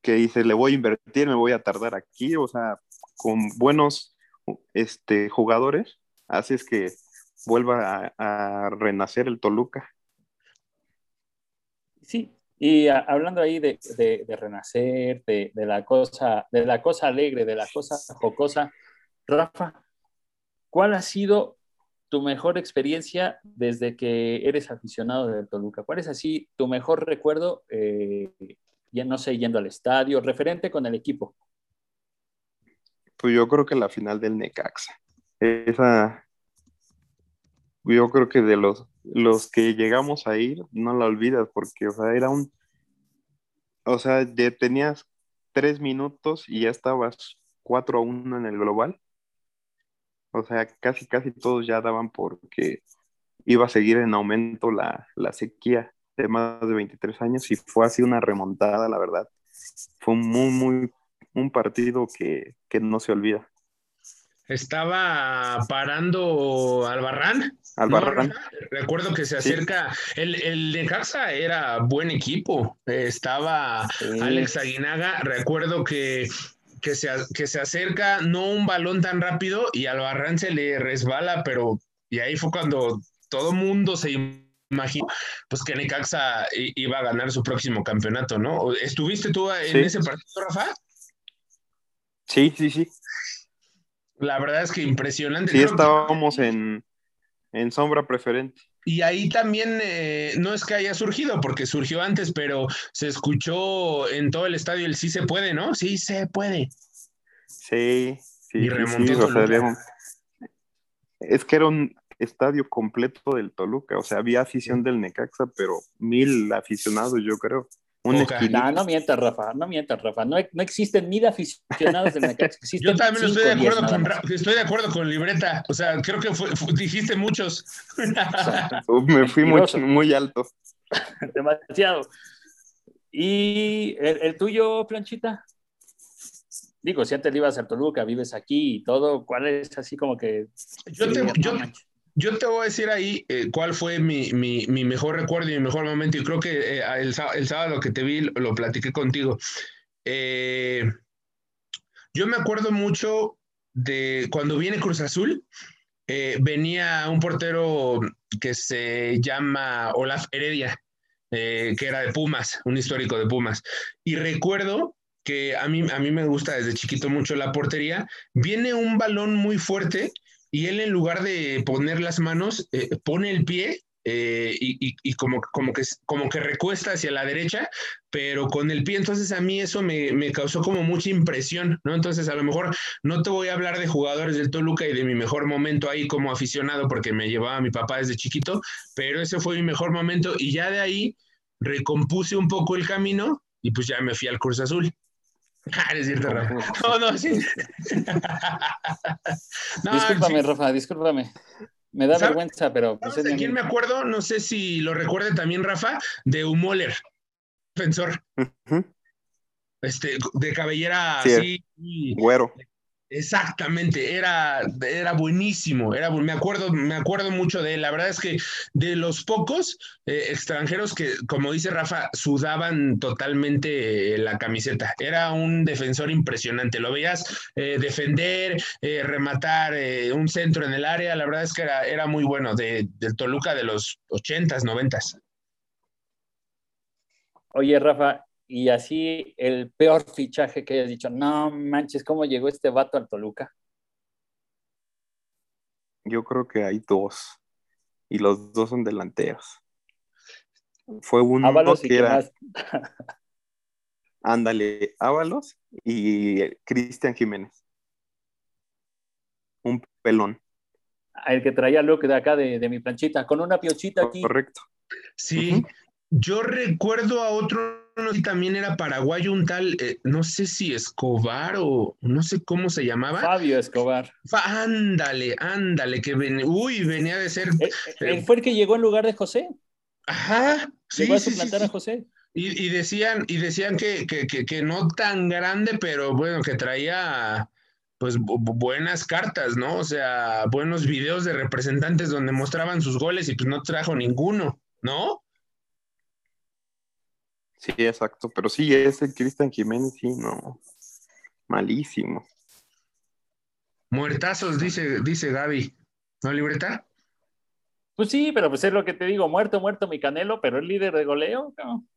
que dice, le voy a invertir, me voy a tardar aquí, o sea, con buenos este, jugadores, es que vuelva a, renacer el Toluca. Sí, y hablando ahí de, renacer, de, la cosa, de la cosa alegre, de la cosa jocosa, Rafa, ¿cuál ha sido tu mejor experiencia desde que eres aficionado del Toluca? ¿Cuál es así tu mejor recuerdo, eh, ya no sé, yendo al estadio, referente con el equipo? Pues yo creo que la final del Necaxa. Esa, yo creo que de los, los que llegamos a ir, no la olvidas, porque, o sea, era un, o sea, ya tenías tres minutos y ya estabas cuatro a uno en el global. O sea, casi, casi todos ya daban porque iba a seguir en aumento la, la sequía de más de 23 años y fue así una remontada, la verdad. Fue muy, muy un partido que, no se olvida. Estaba parando Albarrán. Albarrán. Recuerdo que se acerca. El, el de Casa era buen equipo. Estaba Alex Aguinaga. Recuerdo que, que, se, que se acerca, no un balón tan rápido, y Albarrán se le resbala, pero. Y ahí fue cuando todo mundo se imaginó pues que Necaxa iba a ganar su próximo campeonato, ¿no? ¿Estuviste tú en ese partido, Rafa? Sí, sí, sí. La verdad es que impresionante. Sí, estábamos en, sombra preferente. Y ahí también eh, no es que haya surgido, porque surgió antes, pero se escuchó en todo el estadio el sí se puede, ¿no? Sí se puede. Sí, sí. Y remontó es que era un estadio completo del Toluca, o sea, había afición del Necaxa, pero mil aficionados, yo creo. No, no mientas, Rafa, no mientas, Rafa. No, no existen mil aficionados del Necaxa. Yo también estoy de, acuerdo con, estoy de acuerdo con Libreta. O sea, creo que dijiste muchos. me fui muy, muy alto. Demasiado. ¿Y el, tuyo, Planchita? Digo, si antes le ibas a Toluca, vives aquí y todo, ¿cuál es así como que... Yo, te, yo, yo te voy a decir ahí eh, cuál fue mi, mejor recuerdo y mi mejor momento. Y creo que eh, el, sábado que te vi lo platiqué contigo. Eh, yo me acuerdo mucho de cuando viene Cruz Azul, venía un portero que se llama Olaf Heredia, que era de Pumas, un histórico de Pumas. Y recuerdo que a mí, a mí me gusta desde chiquito mucho la portería. Viene un balón muy fuerte y él en lugar de poner las manos, eh, pone el pie eh, y, como, como, que, como que recuesta hacia la derecha, pero con el pie, entonces a mí eso me, me, causó como mucha impresión, ¿no? Entonces a lo mejor no te voy a hablar de jugadores del Toluca y de mi mejor momento ahí como aficionado, porque me llevaba mi papá desde chiquito, pero ese fue mi mejor momento y ya de ahí recompuse un poco el camino y pues ya me fui al Cruz Azul. Ah, es cierto, Rafa. No, no, sí. discúlpame, Rafa, discúlpame. Me da vergüenza, pero. Pues ¿De quién me acuerdo? No sé si lo recuerde también, Rafa, de Humoller, defensor. Este, de cabellera así. Güero. Exactamente, era, era buenísimo, era, me acuerdo, me acuerdo mucho de él. La verdad es que de los pocos eh, extranjeros que, como dice Rafa, sudaban totalmente eh, la camiseta. Era un defensor impresionante. Lo veías eh, defender, rematar un centro en el área. La verdad es que era, era muy bueno de, del Toluca de los ochentas, noventas. Oye, Rafa, y así el peor fichaje que hayas dicho, no manches, ¿cómo llegó este vato al Toluca? Yo creo que hay dos. Y los dos son delanteros. Fue uno Ábalos y que era, más. ándale, Ábalos y Cristian Jiménez. Un pelón, El que traía look de acá de, de mi planchita, con una piochita aquí. correcto. Sí, yo recuerdo a otro, no sé si también era paraguayo, un tal, eh, no sé si Escobar o no sé cómo se llamaba. Fabio Escobar. Fa- ándale, ándale, que ven, uy, venía de ser, Él, él fue el que llegó en lugar de José. ajá, sí, Llegó a sí, suplantar sí. a José. Y, y decían, y decían que, que, que, que no tan grande, pero bueno, que traía pues bu- bu- buenas cartas, ¿no? O sea, buenos videos de representantes donde mostraban sus goles y pues no trajo ninguno, ¿no? Sí, exacto. Pero sí, ese Cristian Jiménez, sí, no. Malísimo. Muertazos, dice, dice Gaby. ¿No, libreta? Pues sí, pero pues es lo que te digo, muerto, muerto mi Canelo, pero el líder de goleo, no.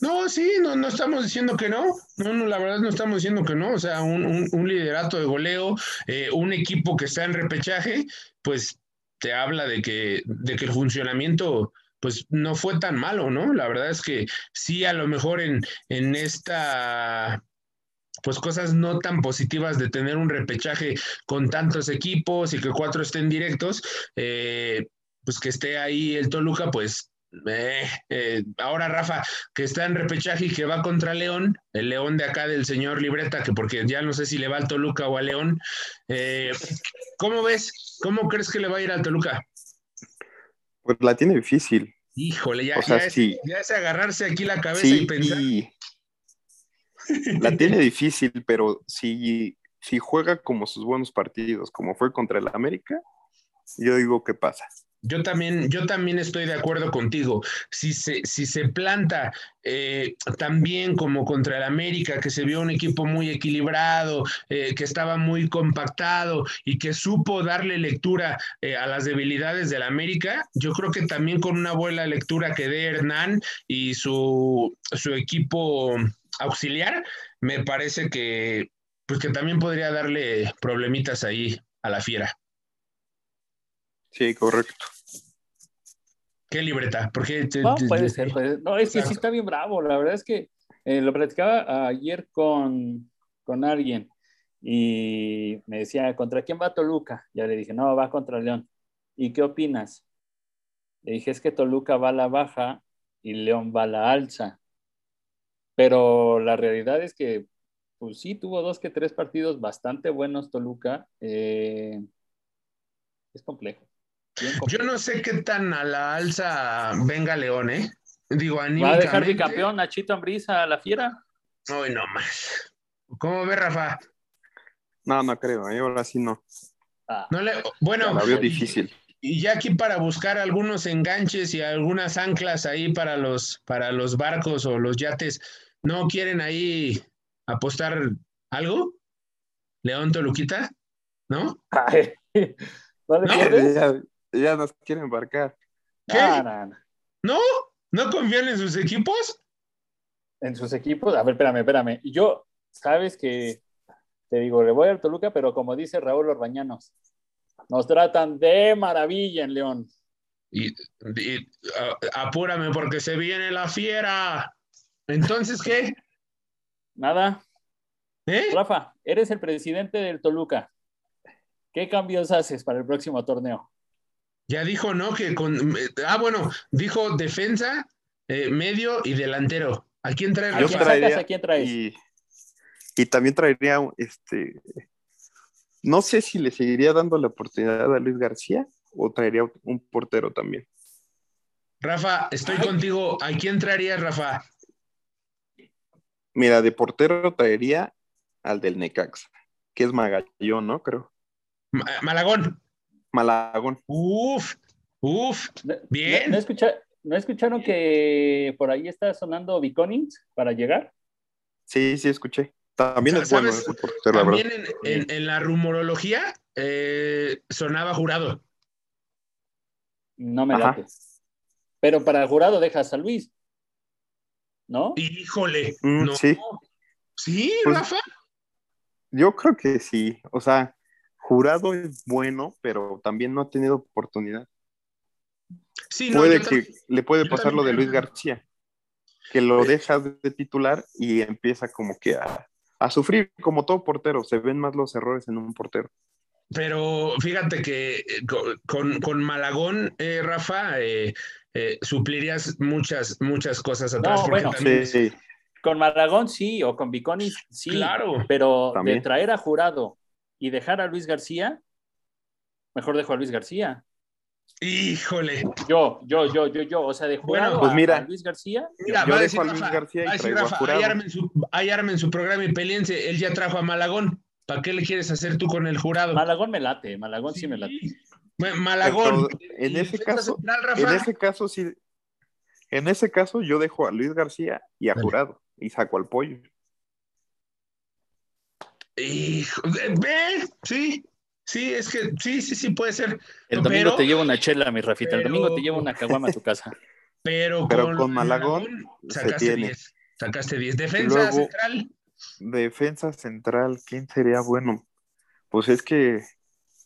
No, sí, no, no estamos diciendo que no. No, no, la verdad no estamos diciendo que no. O sea, un, un- un liderato de goleo, eh, un equipo que está en repechaje, pues te habla de que, de que el funcionamiento pues no fue tan malo, ¿no? La verdad es que sí, a lo mejor en, en esta pues cosas no tan positivas de tener un repechaje con tantos equipos y que cuatro estén directos, eh, pues que esté ahí el Toluca, pues eh, eh, ahora Rafa, que está en repechaje y que va contra León, el León de acá del señor Libreta, que porque ya no sé si le va al Toluca o a León, ¿cómo ves? ¿Cómo crees que le va a ir al Toluca? Pues la tiene difícil. Híjole, ya, O sea, ya, es, sí. ya es agarrarse aquí la cabeza y pensar. y la tiene difícil, pero si, si juega como sus buenos partidos, como fue contra el América, yo digo que pasa. Yo también, yo también estoy de acuerdo contigo. Si se, si se planta eh, también como contra el América, que se vio un equipo muy equilibrado, eh, que estaba muy compactado y que supo darle lectura eh, a las debilidades del América, yo creo que también con una buena lectura que dé Hernán y su, su equipo auxiliar, me parece que, pues que también podría darle problemitas ahí a la fiera. Sí, correcto. ¿Qué libreta? Porque te- No, puede te- ser, puede. No, es que sí está bien bravo. La verdad es que eh, lo platicaba ayer con, con alguien y me decía, ¿contra quién va Toluca? Ya le dije, no, va contra León. ¿Y qué opinas? Le dije, es que Toluca va a la baja y León va a la alza. Pero la realidad es que, pues sí, tuvo dos que tres partidos bastante buenos Toluca. Eh, es complejo. Yo no sé qué tan a la alza venga León, ¿eh? Digo, ¿Va a anímicamente. dejar bicampeón Nachito Ambriza a la fiera? Ay, no más. ¿Cómo ve, Rafa? No, no creo, ¿eh? ahora sí no. Ah. No le... Bueno, La veo difícil. y ya aquí para buscar algunos enganches y algunas anclas ahí para los, para los barcos o los yates, ¿no quieren ahí apostar algo? León Toluquita, ¿no? Ay, ¿No le No. Ya, ya nos quieren embarcar. ¿Qué? No, no, no. ¿No? ¿No confían en sus equipos? En sus equipos, a ver, espérame, espérame. Yo, sabes que te digo, le voy al Toluca, pero como dice Raúl Orbañanos, nos tratan de maravilla en León. Y, y, a- apúrame porque se viene la fiera. Entonces, ¿qué? Nada. ¿Eh? Rafa, eres el presidente del Toluca. ¿Qué cambios haces para el próximo torneo? Ya dijo, ¿no? Que con. Ah, bueno, dijo defensa, eh, medio y delantero. ¿A quién trae ¿A quién traería, ¿A quién traes? Y, y también traería, este, no sé si le seguiría dando la oportunidad a Luis García o traería un portero también. Rafa, estoy Ay. contigo. ¿A quién traerías, Rafa? Mira, de portero traería al del Necaxa, que es Magallón, ¿no? Creo. Ma- Malagón. Malagón. Uf, uf. ¿No- Bien. ¿No, no escucha- ¿no escucharon que por ahí está sonando Biconings para llegar? Sí, sí, escuché. También es bueno ¿sabes? portero, la verdad. También en, en- en la rumorología eh, sonaba jurado. No me Ajá. late. Pero para jurado deja a Luis. ¿No? Híjole. Mm, no. sí. Sí, Pues- Rafa. Yo creo que sí. O sea, jurado es bueno, pero también no ha tenido oportunidad. Sí, no, puede que también- le puede pasar lo de Luis. García, que lo deja de titular y empieza como que a, a sufrir, como todo portero. Se ven más los errores en un portero. Pero fíjate que eh, co- con, con Malagón, eh, Rafa, eh, eh, suplirías muchas, muchas cosas atrás. No, porque bueno, también- Sí, Con Maragón sí, o con Biconings sí. Claro. Pero También. de traer a jurado y dejar a Luis García, mejor dejo a Luis García. Híjole. Yo, yo, yo, yo, yo. O sea, de jurado Bueno, pues a- mira. a Luis García. Mira, Yo va a dejo decir a Luis Rafa, García y va a decir traigo a Jurado. ahí armen, su, armen su programa y peleense. Él ya trajo a Malagón. ¿Para qué le quieres hacer tú con el jurado? Malagón me late, Malagón sí, me late. Ma- Malagón. En ¿Y ese caso- central, En ese caso, sí. En ese caso, yo dejo a Luis García y a Dale. Jurado y saco al pollo. Hijo, ve, sí, sí, es que sí, sí, sí puede ser. El domingo Pero- te llevo una chela, mi Rafita. El domingo te llevo una caguama a tu casa. Pero, Pero con Malagón se sacaste tiene. 10. Sacaste 10. Defensa Luego- central. Defensa central, ¿quién sería bueno? Pues es que,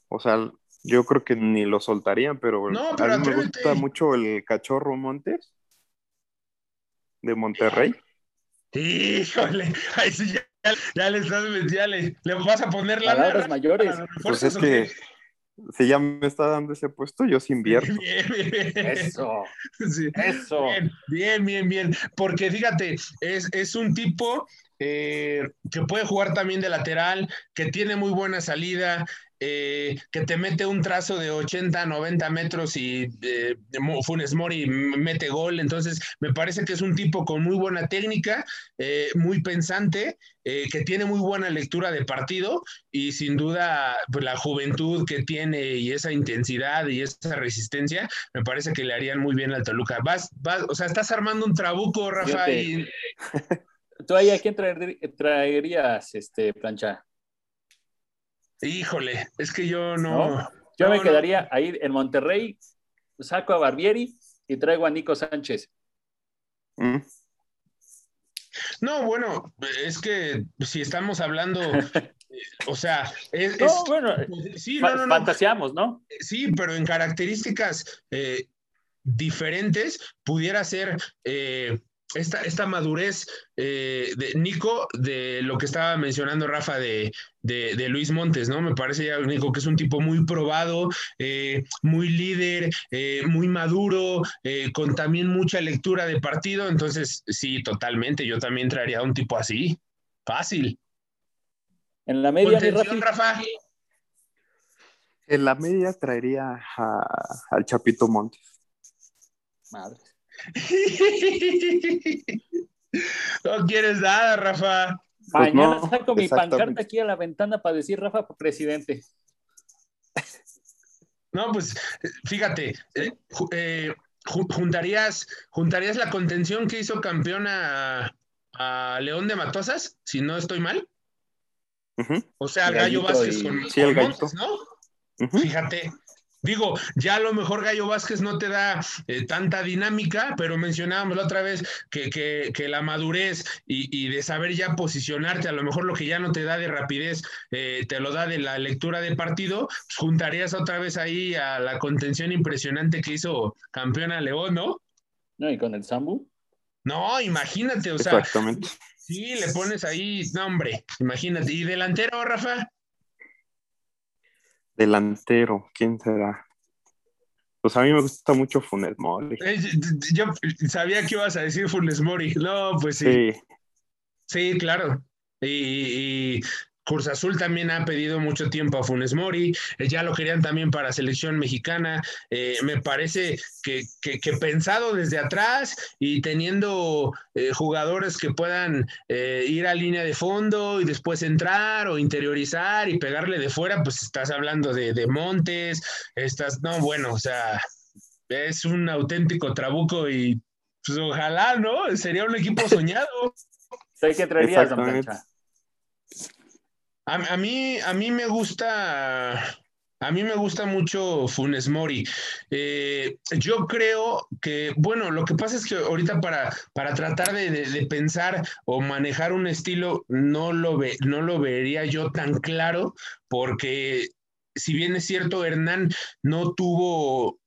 o sea, yo creo que ni lo soltarían, pero, No, pero a mí me gusta mucho el cachorro Montes de Monterrey. Híjole, ahí sí ya, ya le estás ya le, le vas a poner la Palabras mayores. Pues es que si ya me está dando ese puesto, yo sí invierto. Bien, bien, bien. Eso, Sí. eso. Bien, bien, bien, bien. Porque fíjate, es, es un tipo eh, que puede jugar también de lateral, que tiene muy buena salida, eh, que te mete un trazo de 80, 90 metros y eh, Funes Mori mete gol. Entonces, me parece que es un tipo con muy buena técnica, eh, muy pensante, que tiene muy buena lectura de partido y sin duda pues, la juventud que tiene y esa intensidad y esa resistencia me parece que le harían muy bien al Toluca. Vas, vas, o sea, estás armando un trabuco, Rafa, y ¿Tú ahí a quién traer- traerías, este, plancha? híjole, es que yo no. ¿No? Yo No, me no. quedaría ahí en Monterrey, saco a Barbieri y traigo a Nico Sánchez. Mm. No, bueno, es que si estamos hablando, o sea, es, No, es- bueno, sí, fa- no, no, no, fantaseamos, ¿no? sí, pero en características eh, diferentes pudiera ser eh, esta, esta madurez eh, de Nico, de lo que estaba mencionando Rafa de, de, de Luis Montes, ¿no? Me parece ya, Nico, que es un tipo muy probado, eh, muy líder, eh, muy maduro, eh, con también mucha lectura de partido. Entonces, sí, totalmente, yo también traería a un tipo así. Fácil. En la media, mi Contención, Rafi. Rafa. En la media traería a- al Chapito Montes. Madre. No quieres nada, Rafa. Pues Mañana no, saco mi pancarta aquí a la ventana para decir Rafa presidente. No, pues fíjate, eh, eh, ju- juntarías, juntarías la contención que hizo campeón a, a León de Matosas, si no estoy mal. O sea, El Gallo Vázquez y- con, Sí, el Montes. ¿no? Fíjate. Digo, ya a lo mejor Gallo Vázquez no te da eh, tanta dinámica, pero mencionábamos la otra vez que, que- que la madurez y, y de saber ya posicionarte, a lo mejor lo que ya no te da de rapidez, eh, te lo da de la lectura de partido, pues juntarías otra vez ahí a la contención impresionante que hizo campeón a León, ¿no? ¿No? Y con el Zambu. No, imagínate, o sea, Exactamente. sí, le pones ahí, no, hombre, imagínate. ¿Y delantero, Rafa? Delantero, ¿quién será? Pues a mí me gusta mucho Funes Mori. Eh, yo sabía que ibas a decir Funes Mori. No, pues sí. Sí, Sí, claro. Y, y Cruz Azul también ha pedido mucho tiempo a Funes Mori, eh, ya lo querían también para selección mexicana. Eh, me parece que, pensado desde atrás y teniendo eh, jugadores que puedan ir a línea de fondo y después entrar o interiorizar y pegarle de fuera, pues estás hablando de, de Montes, estás, no, bueno, o sea, es un auténtico trabuco y pues ojalá, ¿no? Sería un equipo soñado. Sé que traerías, a, mí, a mí me gusta, a mí me gusta mucho Funes Mori. Eh, yo creo que, bueno, lo que pasa es que ahorita para, para tratar de, pensar o manejar un estilo, no lo, ve, no lo vería yo tan claro, porque si bien es cierto, Hernán no tuvo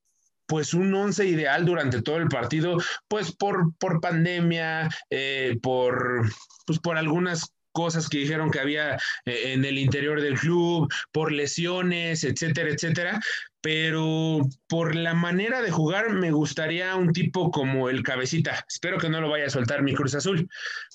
pues un once ideal durante todo el partido, pues por, por pandemia, eh, por, pues por algunas cosas que dijeron que había eh, en el interior del club, por lesiones, etcétera, etcétera. Pero por la manera de jugar me gustaría un tipo como el cabecita. Espero que no lo vaya a soltar mi Cruz Azul,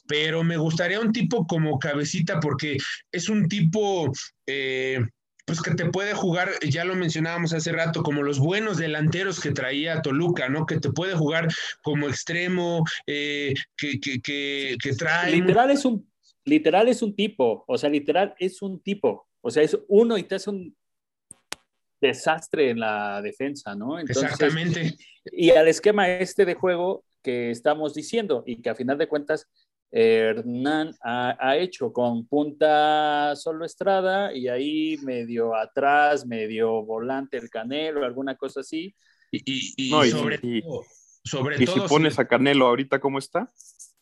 pero me gustaría un tipo como cabecita porque es un tipo... Eh, pues que te puede jugar, ya lo mencionábamos hace rato, como los buenos delanteros que traía Toluca, ¿no? Que te puede jugar como extremo, eh, que, que, que, que, trae... Literal es un literal es un tipo, o sea, literal es un tipo, o sea, es uno y te hace un desastre en la defensa, ¿no? Exactamente. Y al esquema este de juego que estamos diciendo y que a final de cuentas Hernán ha, hecho con punta solo Estrada y ahí medio atrás, medio volante el Canelo, alguna cosa así. Y, sobre, todo, sobre y si pones a Canelo ahorita, ¿cómo está?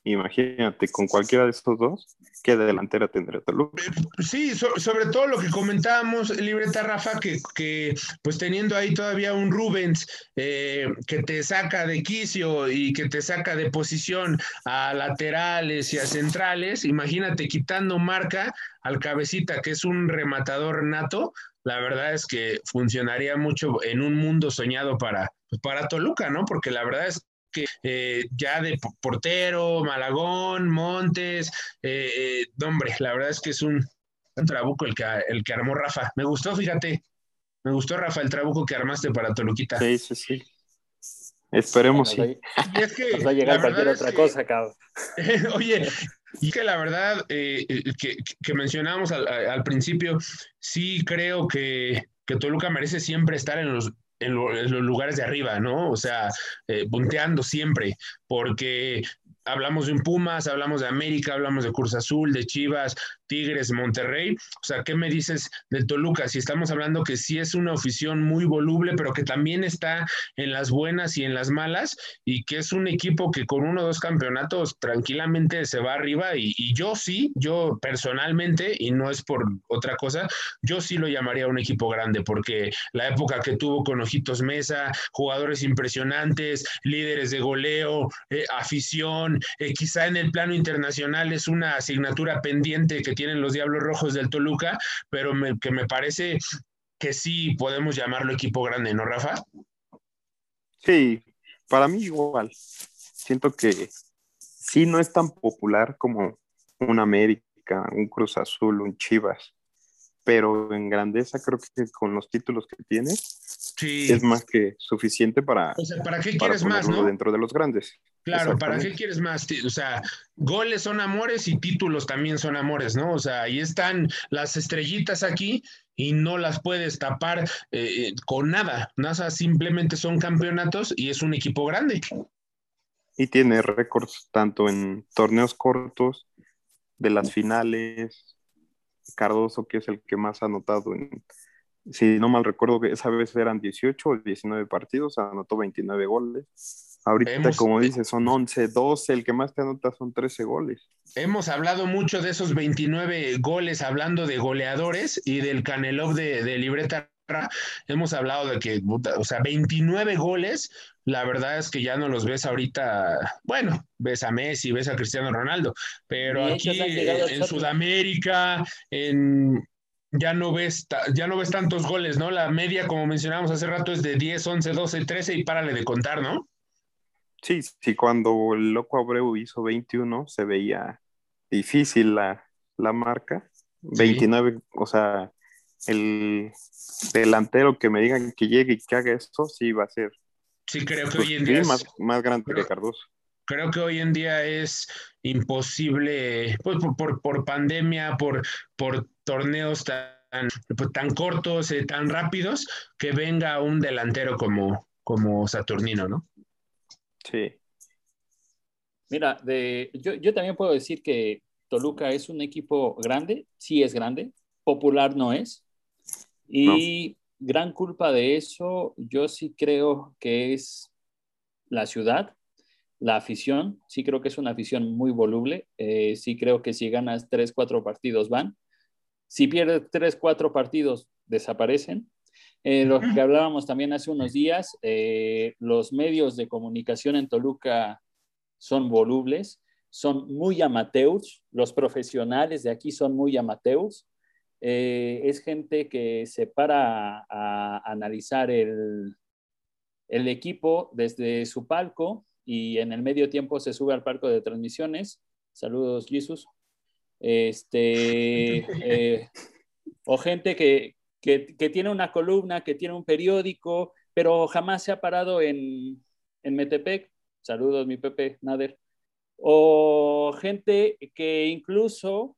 Imagínate, con cualquiera de estos dos, ¿qué delantera tendría Toluca? Sí, sobre todo lo que comentábamos, Libreta Rafa, que, que pues teniendo ahí todavía un Rubens eh, que te saca de quicio y que te saca de posición a laterales y a centrales, imagínate quitando marca al cabecita, que es un rematador nato, la verdad es que funcionaría mucho en un mundo soñado para, pues, para Toluca, ¿no? Porque la verdad es que eh, ya de portero, Malagón, Montes, eh, eh, hombre, la verdad es que es un, trabuco el que, el que armó Rafa. Me gustó, fíjate, me gustó Rafa el trabuco que armaste para Toluquita. Sí, sí, sí. Esperemos, sí. Y es que, va a llegar cualquier otra cosa, cabrón. oye, y que la verdad que, que mencionábamos al, principio, sí creo que, que Toluca merece siempre estar en los en, los lugares de arriba, ¿no? O sea, eh, punteando siempre, porque hablamos de un Pumas, hablamos de América, hablamos de Cruz Azul, de Chivas, Tigres, Monterrey. O sea, ¿qué me dices del Toluca? Si estamos hablando que sí es una afición muy voluble, pero que también está en las buenas y en las malas, y que es un equipo que con uno o dos campeonatos tranquilamente se va arriba. Y, yo sí, yo personalmente, y no es por otra cosa, yo sí lo llamaría un equipo grande, porque la época que tuvo con Ojitos Mesa, jugadores impresionantes, líderes de goleo, eh, afición, eh, quizá en el plano internacional es una asignatura pendiente que tienen los Diablos Rojos del Toluca, pero que me parece que sí podemos llamarlo equipo grande, ¿no, Rafa? Sí, para mí igual. Siento que sí no es tan popular como un América, un Cruz Azul, un Chivas, pero en grandeza creo que con los títulos que tiene es más que suficiente para. O sea, ¿para qué quieres más, no? Dentro de los grandes. Claro, ¿para qué quieres más? O sea, goles son amores y títulos también son amores, ¿no? O sea, ahí están las estrellitas aquí y no las puedes tapar eh, eh, con nada. NASA simplemente son campeonatos y es un equipo grande. Y tiene récords tanto en torneos cortos, de las finales. Cardoso, que es el que más ha anotado en, si no mal recuerdo, esa vez eran 18 o 19 partidos, anotó 29 goles Ahorita, como dices, son 11, 12, el que más te anota son 13 goles. Hemos hablado mucho de esos 29 goles, hablando de goleadores y del Canelov de, de libreta. Hemos hablado de que, o sea, 29 goles, la verdad es que ya no los ves ahorita, bueno, ves a Messi, ves a Cristiano Ronaldo, pero aquí en Sudamérica, en, ya no ves ya no ves tantos goles, ¿no? La media, como mencionamos hace rato, es de 10, 11, 12, 13 y párale de contar, ¿no? Sí, sí, cuando el Loco Abreu hizo 21 se veía difícil la, marca, 29, o sea, el delantero que me digan que llegue y que haga esto, sí va a ser Sí, creo que pues, hoy en sí, día es- más, más grande creo- que Cardoso. creo que hoy en día es imposible, pues por, por, por pandemia, por, por torneos tan, pues, tan cortos, eh, tan rápidos, que venga un delantero como, como Saturnino, ¿no? Sí. Mira, de, yo, yo también puedo decir que Toluca es un equipo grande, sí es grande, popular no es. Y gran culpa de eso, yo sí creo que es la ciudad, la afición, sí creo que es una afición muy voluble, eh, sí creo que si ganas tres, cuatro partidos van, si pierdes tres, cuatro partidos desaparecen. Eh, lo que hablábamos también hace unos días, eh, los medios de comunicación en Toluca son volubles, son muy amateurs, los profesionales de aquí son muy amateurs. Eh, es gente que se para a, a analizar el, el, equipo desde su palco y en el medio tiempo se sube al palco de transmisiones. Saludos, Jesus. Este, eh, o gente que, que, tiene una columna, que tiene un periódico, pero jamás se ha parado en, en Metepec. Saludos, mi Pepe Nader. O gente que incluso,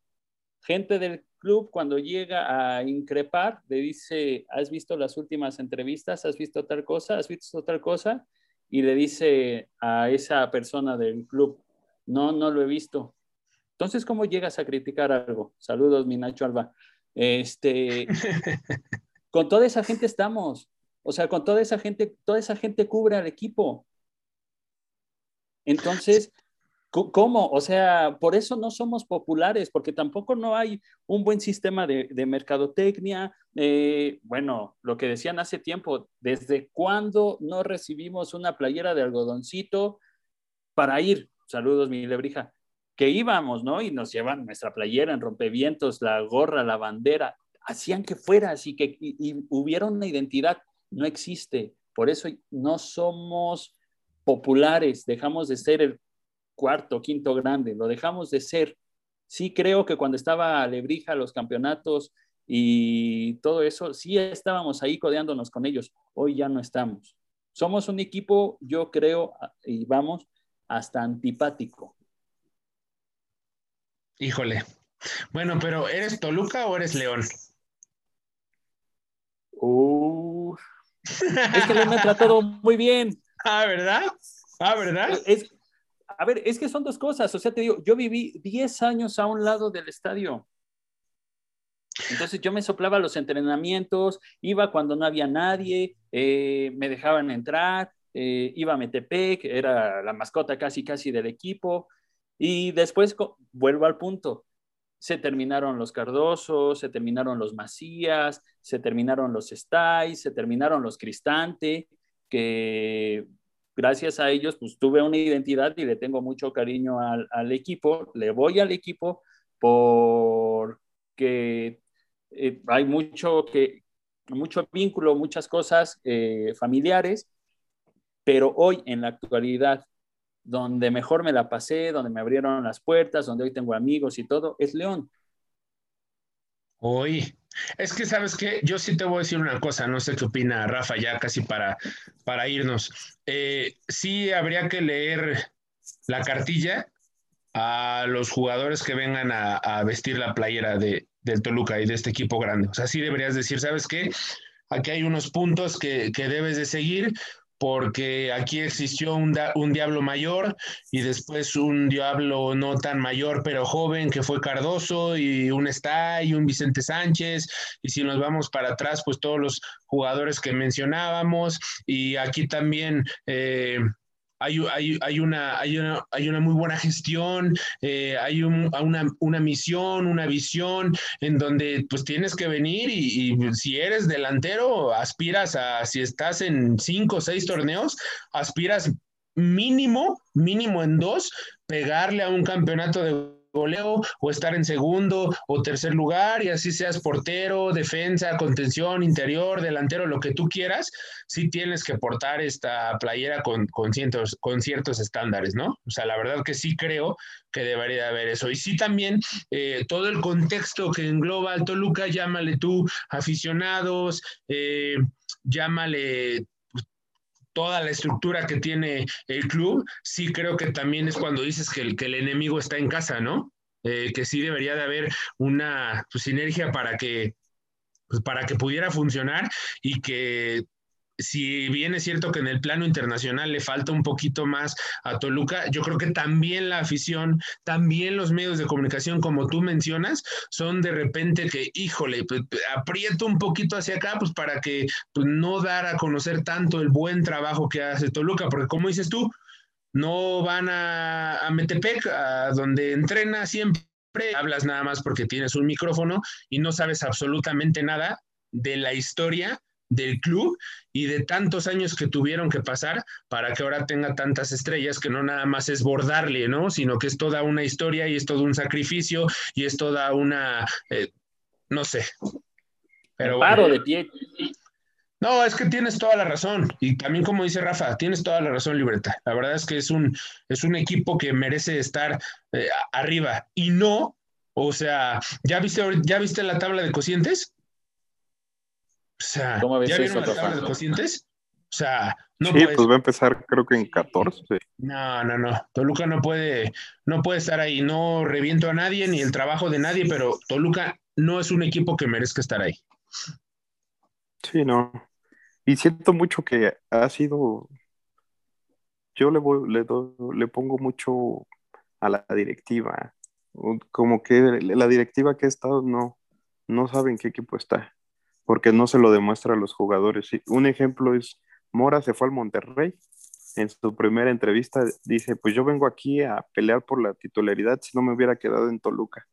gente del club cuando llega a increpar, le dice, ¿has visto las últimas entrevistas? ¿Has visto tal cosa? ¿Has visto tal cosa? Y le dice a esa persona del club, no, no lo he visto. Entonces, ¿cómo llegas a criticar algo? Saludos, mi Nacho Alba. Este, con toda esa gente estamos. O sea, con toda esa gente, toda esa gente cubre al equipo. Entonces, ¿Cómo? O sea, por eso no somos populares, porque tampoco no hay un buen sistema de, de mercadotecnia. Eh, bueno, lo que decían hace tiempo, ¿desde cuándo no recibimos una playera de algodoncito para ir? Saludos, mi lebrija. Que íbamos, ¿no? Y nos llevan nuestra playera en rompevientos, la gorra, la bandera. Hacían que fuera así, que y, hubiera una identidad. No existe. Por eso no somos populares, dejamos de ser el cuarto, quinto grande, lo dejamos de ser. Sí creo que cuando estaba Lebrija, los campeonatos y todo eso, sí estábamos ahí codeándonos con ellos. Hoy ya no estamos. Somos un equipo, yo creo, y vamos, hasta antipático. Híjole. Bueno, pero ¿eres Toluca o eres León? Uh, es que León me ha tratado muy bien. Ah, ¿verdad? Ah, ¿verdad? Es, a ver, es que son dos cosas. O sea, te digo, yo viví 10 años a un lado del estadio. Entonces yo me soplaba los entrenamientos, iba cuando no había nadie, eh, me dejaban entrar, eh, iba a Metepec, era la mascota casi casi del equipo. Y después vuelvo al punto. Se terminaron los Cardosos, se terminaron los Macías, se terminaron los Stais, se terminaron los Cristante, que gracias a ellos, pues tuve una identidad y le tengo mucho cariño al, al equipo. Le voy al equipo porque eh, hay mucho, que, mucho vínculo, muchas cosas eh, familiares, pero hoy en la actualidad, donde mejor me la pasé, donde me abrieron las puertas, donde hoy tengo amigos y todo, es León. Hoy, es que, ¿sabes qué? Yo sí te voy a decir una cosa, no sé qué opina Rafa ya casi para, para irnos. Eh, sí habría que leer la cartilla a los jugadores que vengan a, a vestir la playera de, del Toluca y de este equipo grande. O sea, sí deberías decir, ¿sabes qué? Aquí hay unos puntos que, que debes de seguir porque aquí existió un, un, diablo mayor y después un diablo no tan mayor pero joven que fue Cardoso y un está y un Vicente Sánchez. Y si nos vamos para atrás pues todos los jugadores que mencionábamos. Y aquí también eh, hay, hay, hay, una, hay, una, hay una muy buena gestión, eh, hay un, una, una, misión, una visión en donde pues tienes que venir y, y, si eres delantero, aspiras a, si estás en cinco o seis torneos, aspiras mínimo, mínimo en dos, pegarle a un campeonato de goleo o estar en segundo o tercer lugar y así seas portero, defensa, contención, interior, delantero, lo que tú quieras, sí tienes que portar esta playera con, con, ciertos, con ciertos estándares, ¿no? O sea, la verdad que sí creo que debería haber eso. Y sí también eh, todo el contexto que engloba al Toluca, llámale tú aficionados, eh, llámale toda la estructura que tiene el club, sí creo que también es cuando dices que el, que el enemigo está en casa, ¿no? Eh, que sí debería de haber una pues, sinergia para que, pues, para que pudiera funcionar y que si bien es cierto que en el plano internacional le falta un poquito más a Toluca, yo creo que también la afición, también los medios de comunicación, como tú mencionas, son de repente que, híjole, aprieto un poquito hacia acá, pues para que pues, no dar a conocer tanto el buen trabajo que hace Toluca, porque como dices tú, no van a, a Metepec, a donde entrena siempre, hablas nada más porque tienes un micrófono y no sabes absolutamente nada de la historia del club y de tantos años que tuvieron que pasar para que ahora tenga tantas estrellas que no nada más es bordarle, ¿no? Sino que es toda una historia y es todo un sacrificio y es toda una, eh, no sé. Pero Paro de pie. No, es que tienes toda la razón. Y también como dice Rafa, tienes toda la razón, Libreta. La verdad es que es un, es un equipo que merece estar eh, arriba. Y no, o sea, ¿ya viste, ¿ya viste la tabla de cocientes? O sea, ¿ya vieron la tabla de cocientes? O sea, no sí, pues va a empezar creo que en 14. No, no, no. Toluca no puede, no puede estar ahí. No reviento a nadie ni el trabajo de nadie, pero Toluca no es un equipo que merezca estar ahí. Sí, no. Y siento mucho que ha sido. Yo le voy, le, le pongo mucho a la directiva. Como que la directiva que ha estado no, no saben qué equipo está porque no se lo demuestra a los jugadores. Un ejemplo es, Mora se fue al Monterrey, en su primera entrevista dice, pues yo vengo aquí a pelear por la titularidad si no me hubiera quedado en Toluca.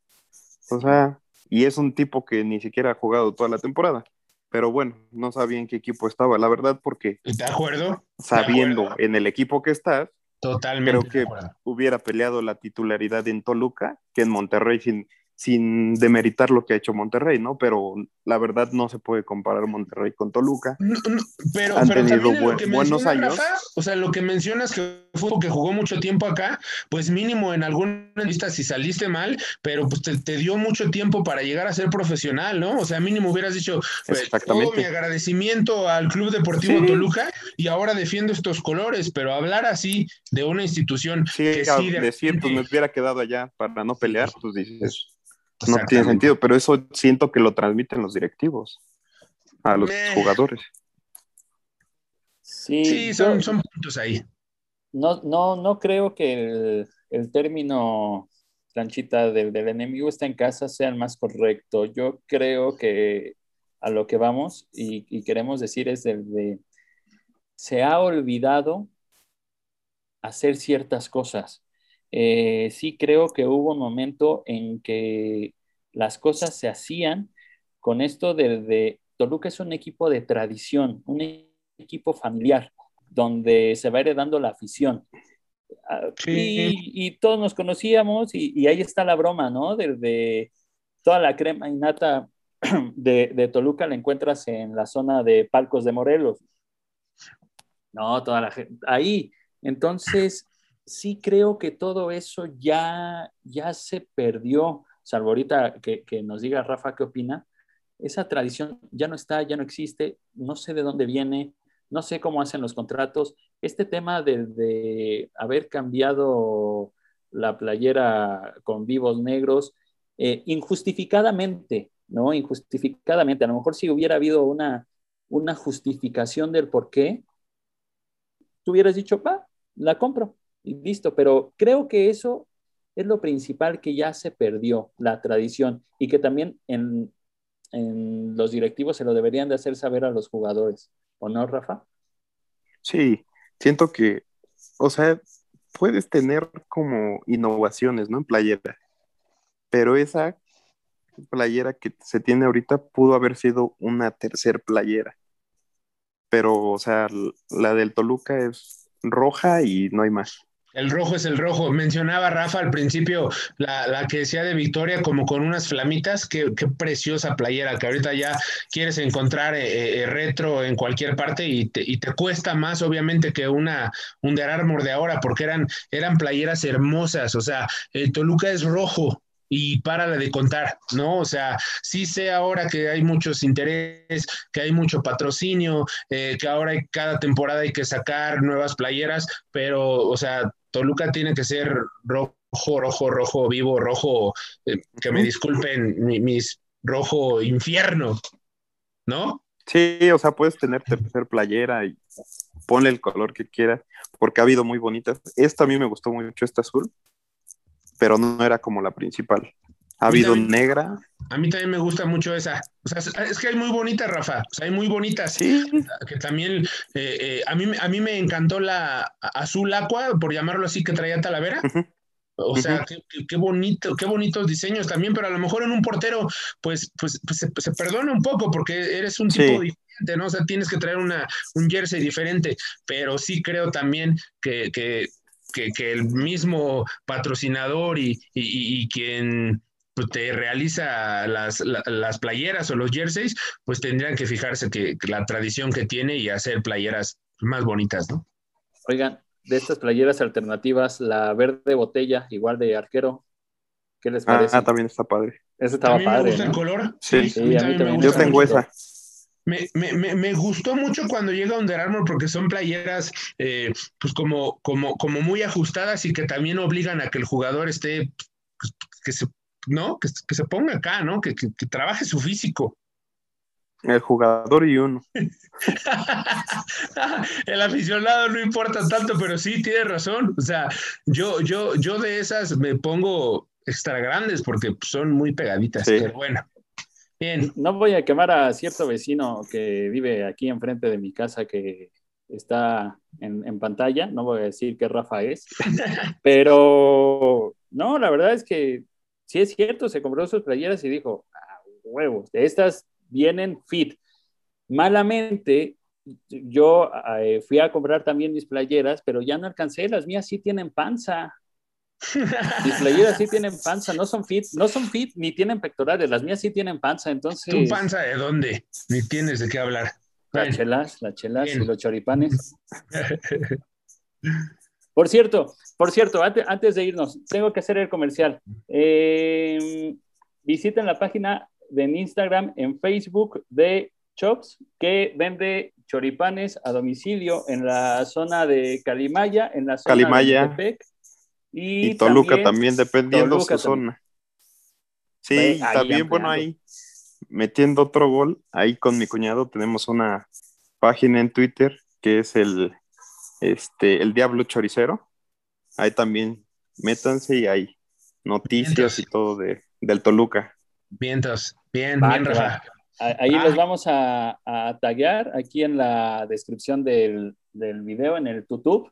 O sea, y es un tipo que ni siquiera ha jugado toda la temporada. Pero bueno, no sabía en qué equipo estaba, la verdad, porque... ¿De acuerdo? Sabiendo en el equipo que estás, Totalmente. Creo que hubiera peleado la titularidad en Toluca que en Monterrey sin, sin demeritar lo que ha hecho Monterrey, ¿no? Pero la verdad no se puede comparar Monterrey con Toluca. pero, Han tenido buenos años. o sea, lo que mencionas que fue que jugó mucho tiempo acá, pues mínimo en alguna lista si saliste mal, pero pues te, dio mucho tiempo para llegar a ser profesional, ¿no? O sea, mínimo hubieras dicho pues, todo mi agradecimiento al Club Deportivo Toluca y ahora defiendo estos colores, pero hablar así de una institución que sí decir, pues me hubiera quedado allá para no pelear, pues dices no tiene sentido, pero eso siento que lo transmiten los directivos a los jugadores. Sí, son, son, puntos ahí. No, no, no creo que el, término planchita del, enemigo está en casa sea el más correcto. Yo creo que a lo que vamos y, queremos decir es el de se ha olvidado hacer ciertas cosas. Eh, sí creo que hubo un momento en que las cosas se hacían con esto de, Toluca es un equipo de tradición, un equipo familiar, donde se va heredando la afición. Ah, y, todos nos conocíamos y, ahí está la broma, ¿no? Desde toda la crema innata de, de Toluca la encuentras en la zona de Palcos de Morelos. No, toda la gente, ahí. Entonces, sí creo que todo eso ya, ya se perdió, salvo ahorita que, nos diga Rafa qué opina, esa tradición ya no está, ya no existe, no sé de dónde viene, no sé cómo hacen los contratos. Este tema de, haber cambiado la playera con vivos negros, eh, injustificadamente, ¿no? Injustificadamente. A lo mejor si hubiera habido una, una justificación del por qué, tú hubieras dicho, va, la compro y listo, pero creo que eso es lo principal que ya se perdió, la tradición, y que también en, los directivos se lo deberían de hacer saber a los jugadores, ¿o no, Rafa? Sí, siento que, o sea, puedes tener como innovaciones, ¿no? En playera, pero esa playera que se tiene ahorita pudo haber sido una tercer playera, pero, o sea, la del Toluca es roja y no hay más. El rojo es el rojo. Mencionaba Rafa al principio la, la que decía de Victoria como con unas flamitas. Qué, qué preciosa playera que ahorita ya quieres encontrar eh, eh, retro en cualquier parte y te, y te, cuesta más obviamente que una un de de ahora porque eran, eran playeras hermosas. O sea, Toluca es rojo, y párale de contar, ¿no? O sea, sí sé ahora que hay muchos intereses, que hay mucho patrocinio, eh, que ahora hay, cada temporada hay que sacar nuevas playeras, pero, o sea, Toluca tiene que ser rojo, rojo, rojo, vivo, rojo, eh, que me disculpen mi, mis rojo infierno, ¿no? Sí, o sea, puedes tener tercer playera y ponle el color que quieras, porque ha habido muy bonitas. Esta a mí me gustó mucho, esta azul, pero no era como la principal. Ha habido también, negra. A mí también me gusta mucho esa. O sea, es que hay muy bonitas, Rafa. O sea, hay muy bonitas. Sí. Que también, eh, eh, a, mí, a mí me encantó la azul aqua, por llamarlo así, que traía Talavera. Uh -huh. O sea, uh -huh. qué, qué, bonito, qué bonitos diseños también, pero a lo mejor en un portero, pues, pues, pues se, se, perdona un poco porque eres un tipo sí. diferente, ¿no? O sea, tienes que traer una, un jersey diferente, pero sí creo también que, que, que, que el mismo patrocinador y, y, y quien pues, te realiza las, las, playeras o los jerseys, pues tendrían que fijarse que, que, la tradición que tiene y hacer playeras más bonitas, ¿no? Oigan, de estas playeras alternativas, la verde botella, igual de arquero, ¿qué les parece? Ah, también está padre. Ese estaba ¿A mí padre. me gusta ¿no? el color? Sí, sí a mí también, también Yo tengo esa. Me, me, me, gustó mucho cuando llega Under Armour porque son playeras eh, pues como, como, como muy ajustadas y que también obligan a que el jugador esté, pues, que se, ¿no? Que, que, se ponga acá, ¿no? Que, que, que trabaje su físico. El jugador y uno. el aficionado no importa tanto, pero sí tiene razón. O sea, yo, yo, yo de esas me pongo extra grandes porque son muy pegaditas. Sí. Pero bueno. Bien. No voy a quemar a cierto vecino que vive aquí enfrente de mi casa que está en, en pantalla. No voy a decir qué Rafa es. pero no, la verdad es que sí es cierto, se compró sus playeras y dijo, ah, huevos, estas vienen fit. Malamente, yo eh, fui a comprar también mis playeras, pero ya no alcancé, las mías sí tienen panza. Mis playeras sí tienen panza, no son fit, no son fit ni tienen pectorales, las mías sí tienen panza, entonces. ¿Tu panza de dónde? Ni tienes de qué hablar. Las chelas, las chelas Bien. y los choripanes. Por cierto, por cierto, antes, antes, de irnos, tengo que hacer el comercial. Eh, visiten la página de Instagram, en Facebook de Chops, que vende choripanes a domicilio en la zona de Calimaya, en la zona Calimaya. de Tepec. Y, y Toluca también, también dependiendo Toluca su también. zona. Sí, ahí también, ampliando. bueno, ahí metiendo otro gol, ahí con mi cuñado tenemos una página en Twitter que es el, este, el Diablo Choricero. Ahí también métanse y hay noticias y todo de, del Toluca. Vientos, bien, va, bien, Rafa. Ahí ah. los vamos a, a taguear aquí en la descripción del, del video, en el YouTube.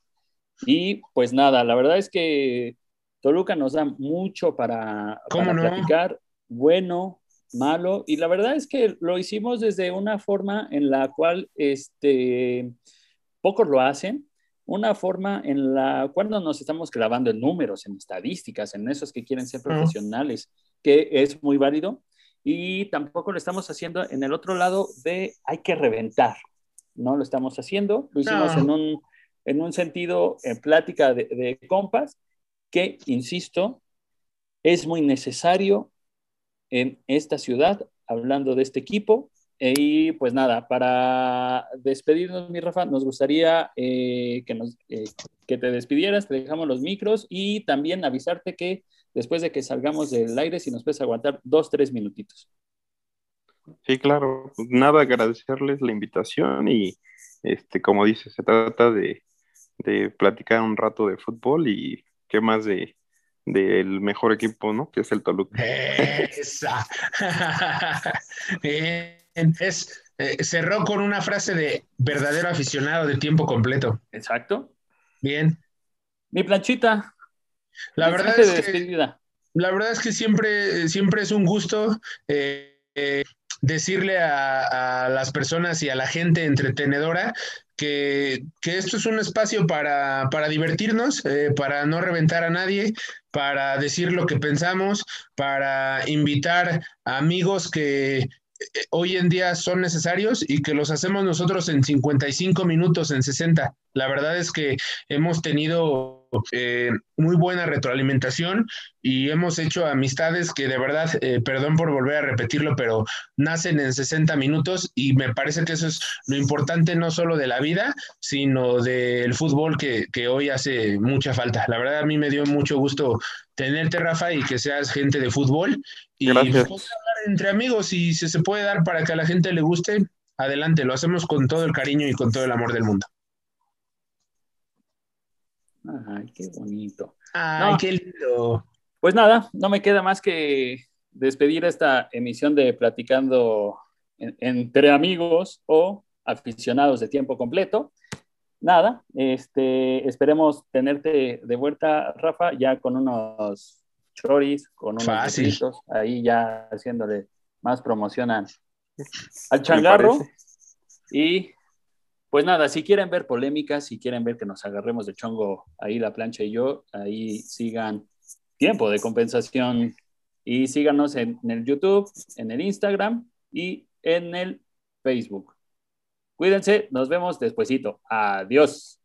Y pues nada, la verdad es que Toluca nos da mucho para, para no? platicar, bueno, malo, y la verdad es que lo hicimos desde una forma en la cual este, pocos lo hacen, una forma en la cual no nos estamos clavando en números, en estadísticas, en esos que quieren ser profesionales, que es muy válido, y tampoco lo estamos haciendo en el otro lado de hay que reventar, no lo estamos haciendo, lo hicimos no. en un en un sentido, en plática de, de compas, que, insisto, es muy necesario en esta ciudad, hablando de este equipo. Y pues nada, para despedirnos, mi Rafa, nos gustaría eh, que, nos, eh, que te despidieras, te dejamos los micros y también avisarte que después de que salgamos del aire, si nos puedes aguantar dos, tres minutitos. Sí, claro. Nada, agradecerles la invitación y, este, como dices, se trata de, de platicar un rato de fútbol y qué más de del mejor equipo, ¿no? Que es el Toluca. Esa. es, eh, cerró con una frase de verdadero aficionado de tiempo completo. Exacto. Bien. Mi planchita. La verdad es que, la verdad es que siempre, siempre es un gusto eh, eh, decirle a, a, las personas y a la gente entretenedora que, esto es un espacio para, para divertirnos, eh, para no reventar a nadie, para decir lo que pensamos, para invitar a amigos que eh, hoy en día son necesarios y que los hacemos nosotros en 55 minutos, en 60. La verdad es que hemos tenido eh, muy buena retroalimentación y hemos hecho amistades que de verdad, eh, perdón por volver a repetirlo, pero nacen en 60 minutos y me parece que eso es lo importante no solo de la vida, sino del fútbol que, que hoy hace mucha falta. La verdad a mí me dio mucho gusto tenerte, Rafa, y que seas gente de fútbol y hablar entre amigos y si se puede dar para que a la gente le guste, adelante, lo hacemos con todo el cariño y con todo el amor del mundo. Ay, qué bonito. Ay, qué lindo. Pues nada, no me queda más que despedir esta emisión de Platicando entre amigos o aficionados de tiempo completo. Nada, este, esperemos tenerte de vuelta, Rafa, ya con unos choris, con unos besitos, ahí ya haciéndole más promoción al, changarro. Y pues nada, si quieren ver polémicas, si quieren ver que nos agarremos de chongo ahí la plancha y yo, ahí sigan tiempo de compensación y síganos en, el YouTube, en el Instagram y en el Facebook. Cuídense, nos vemos despuesito. Adiós.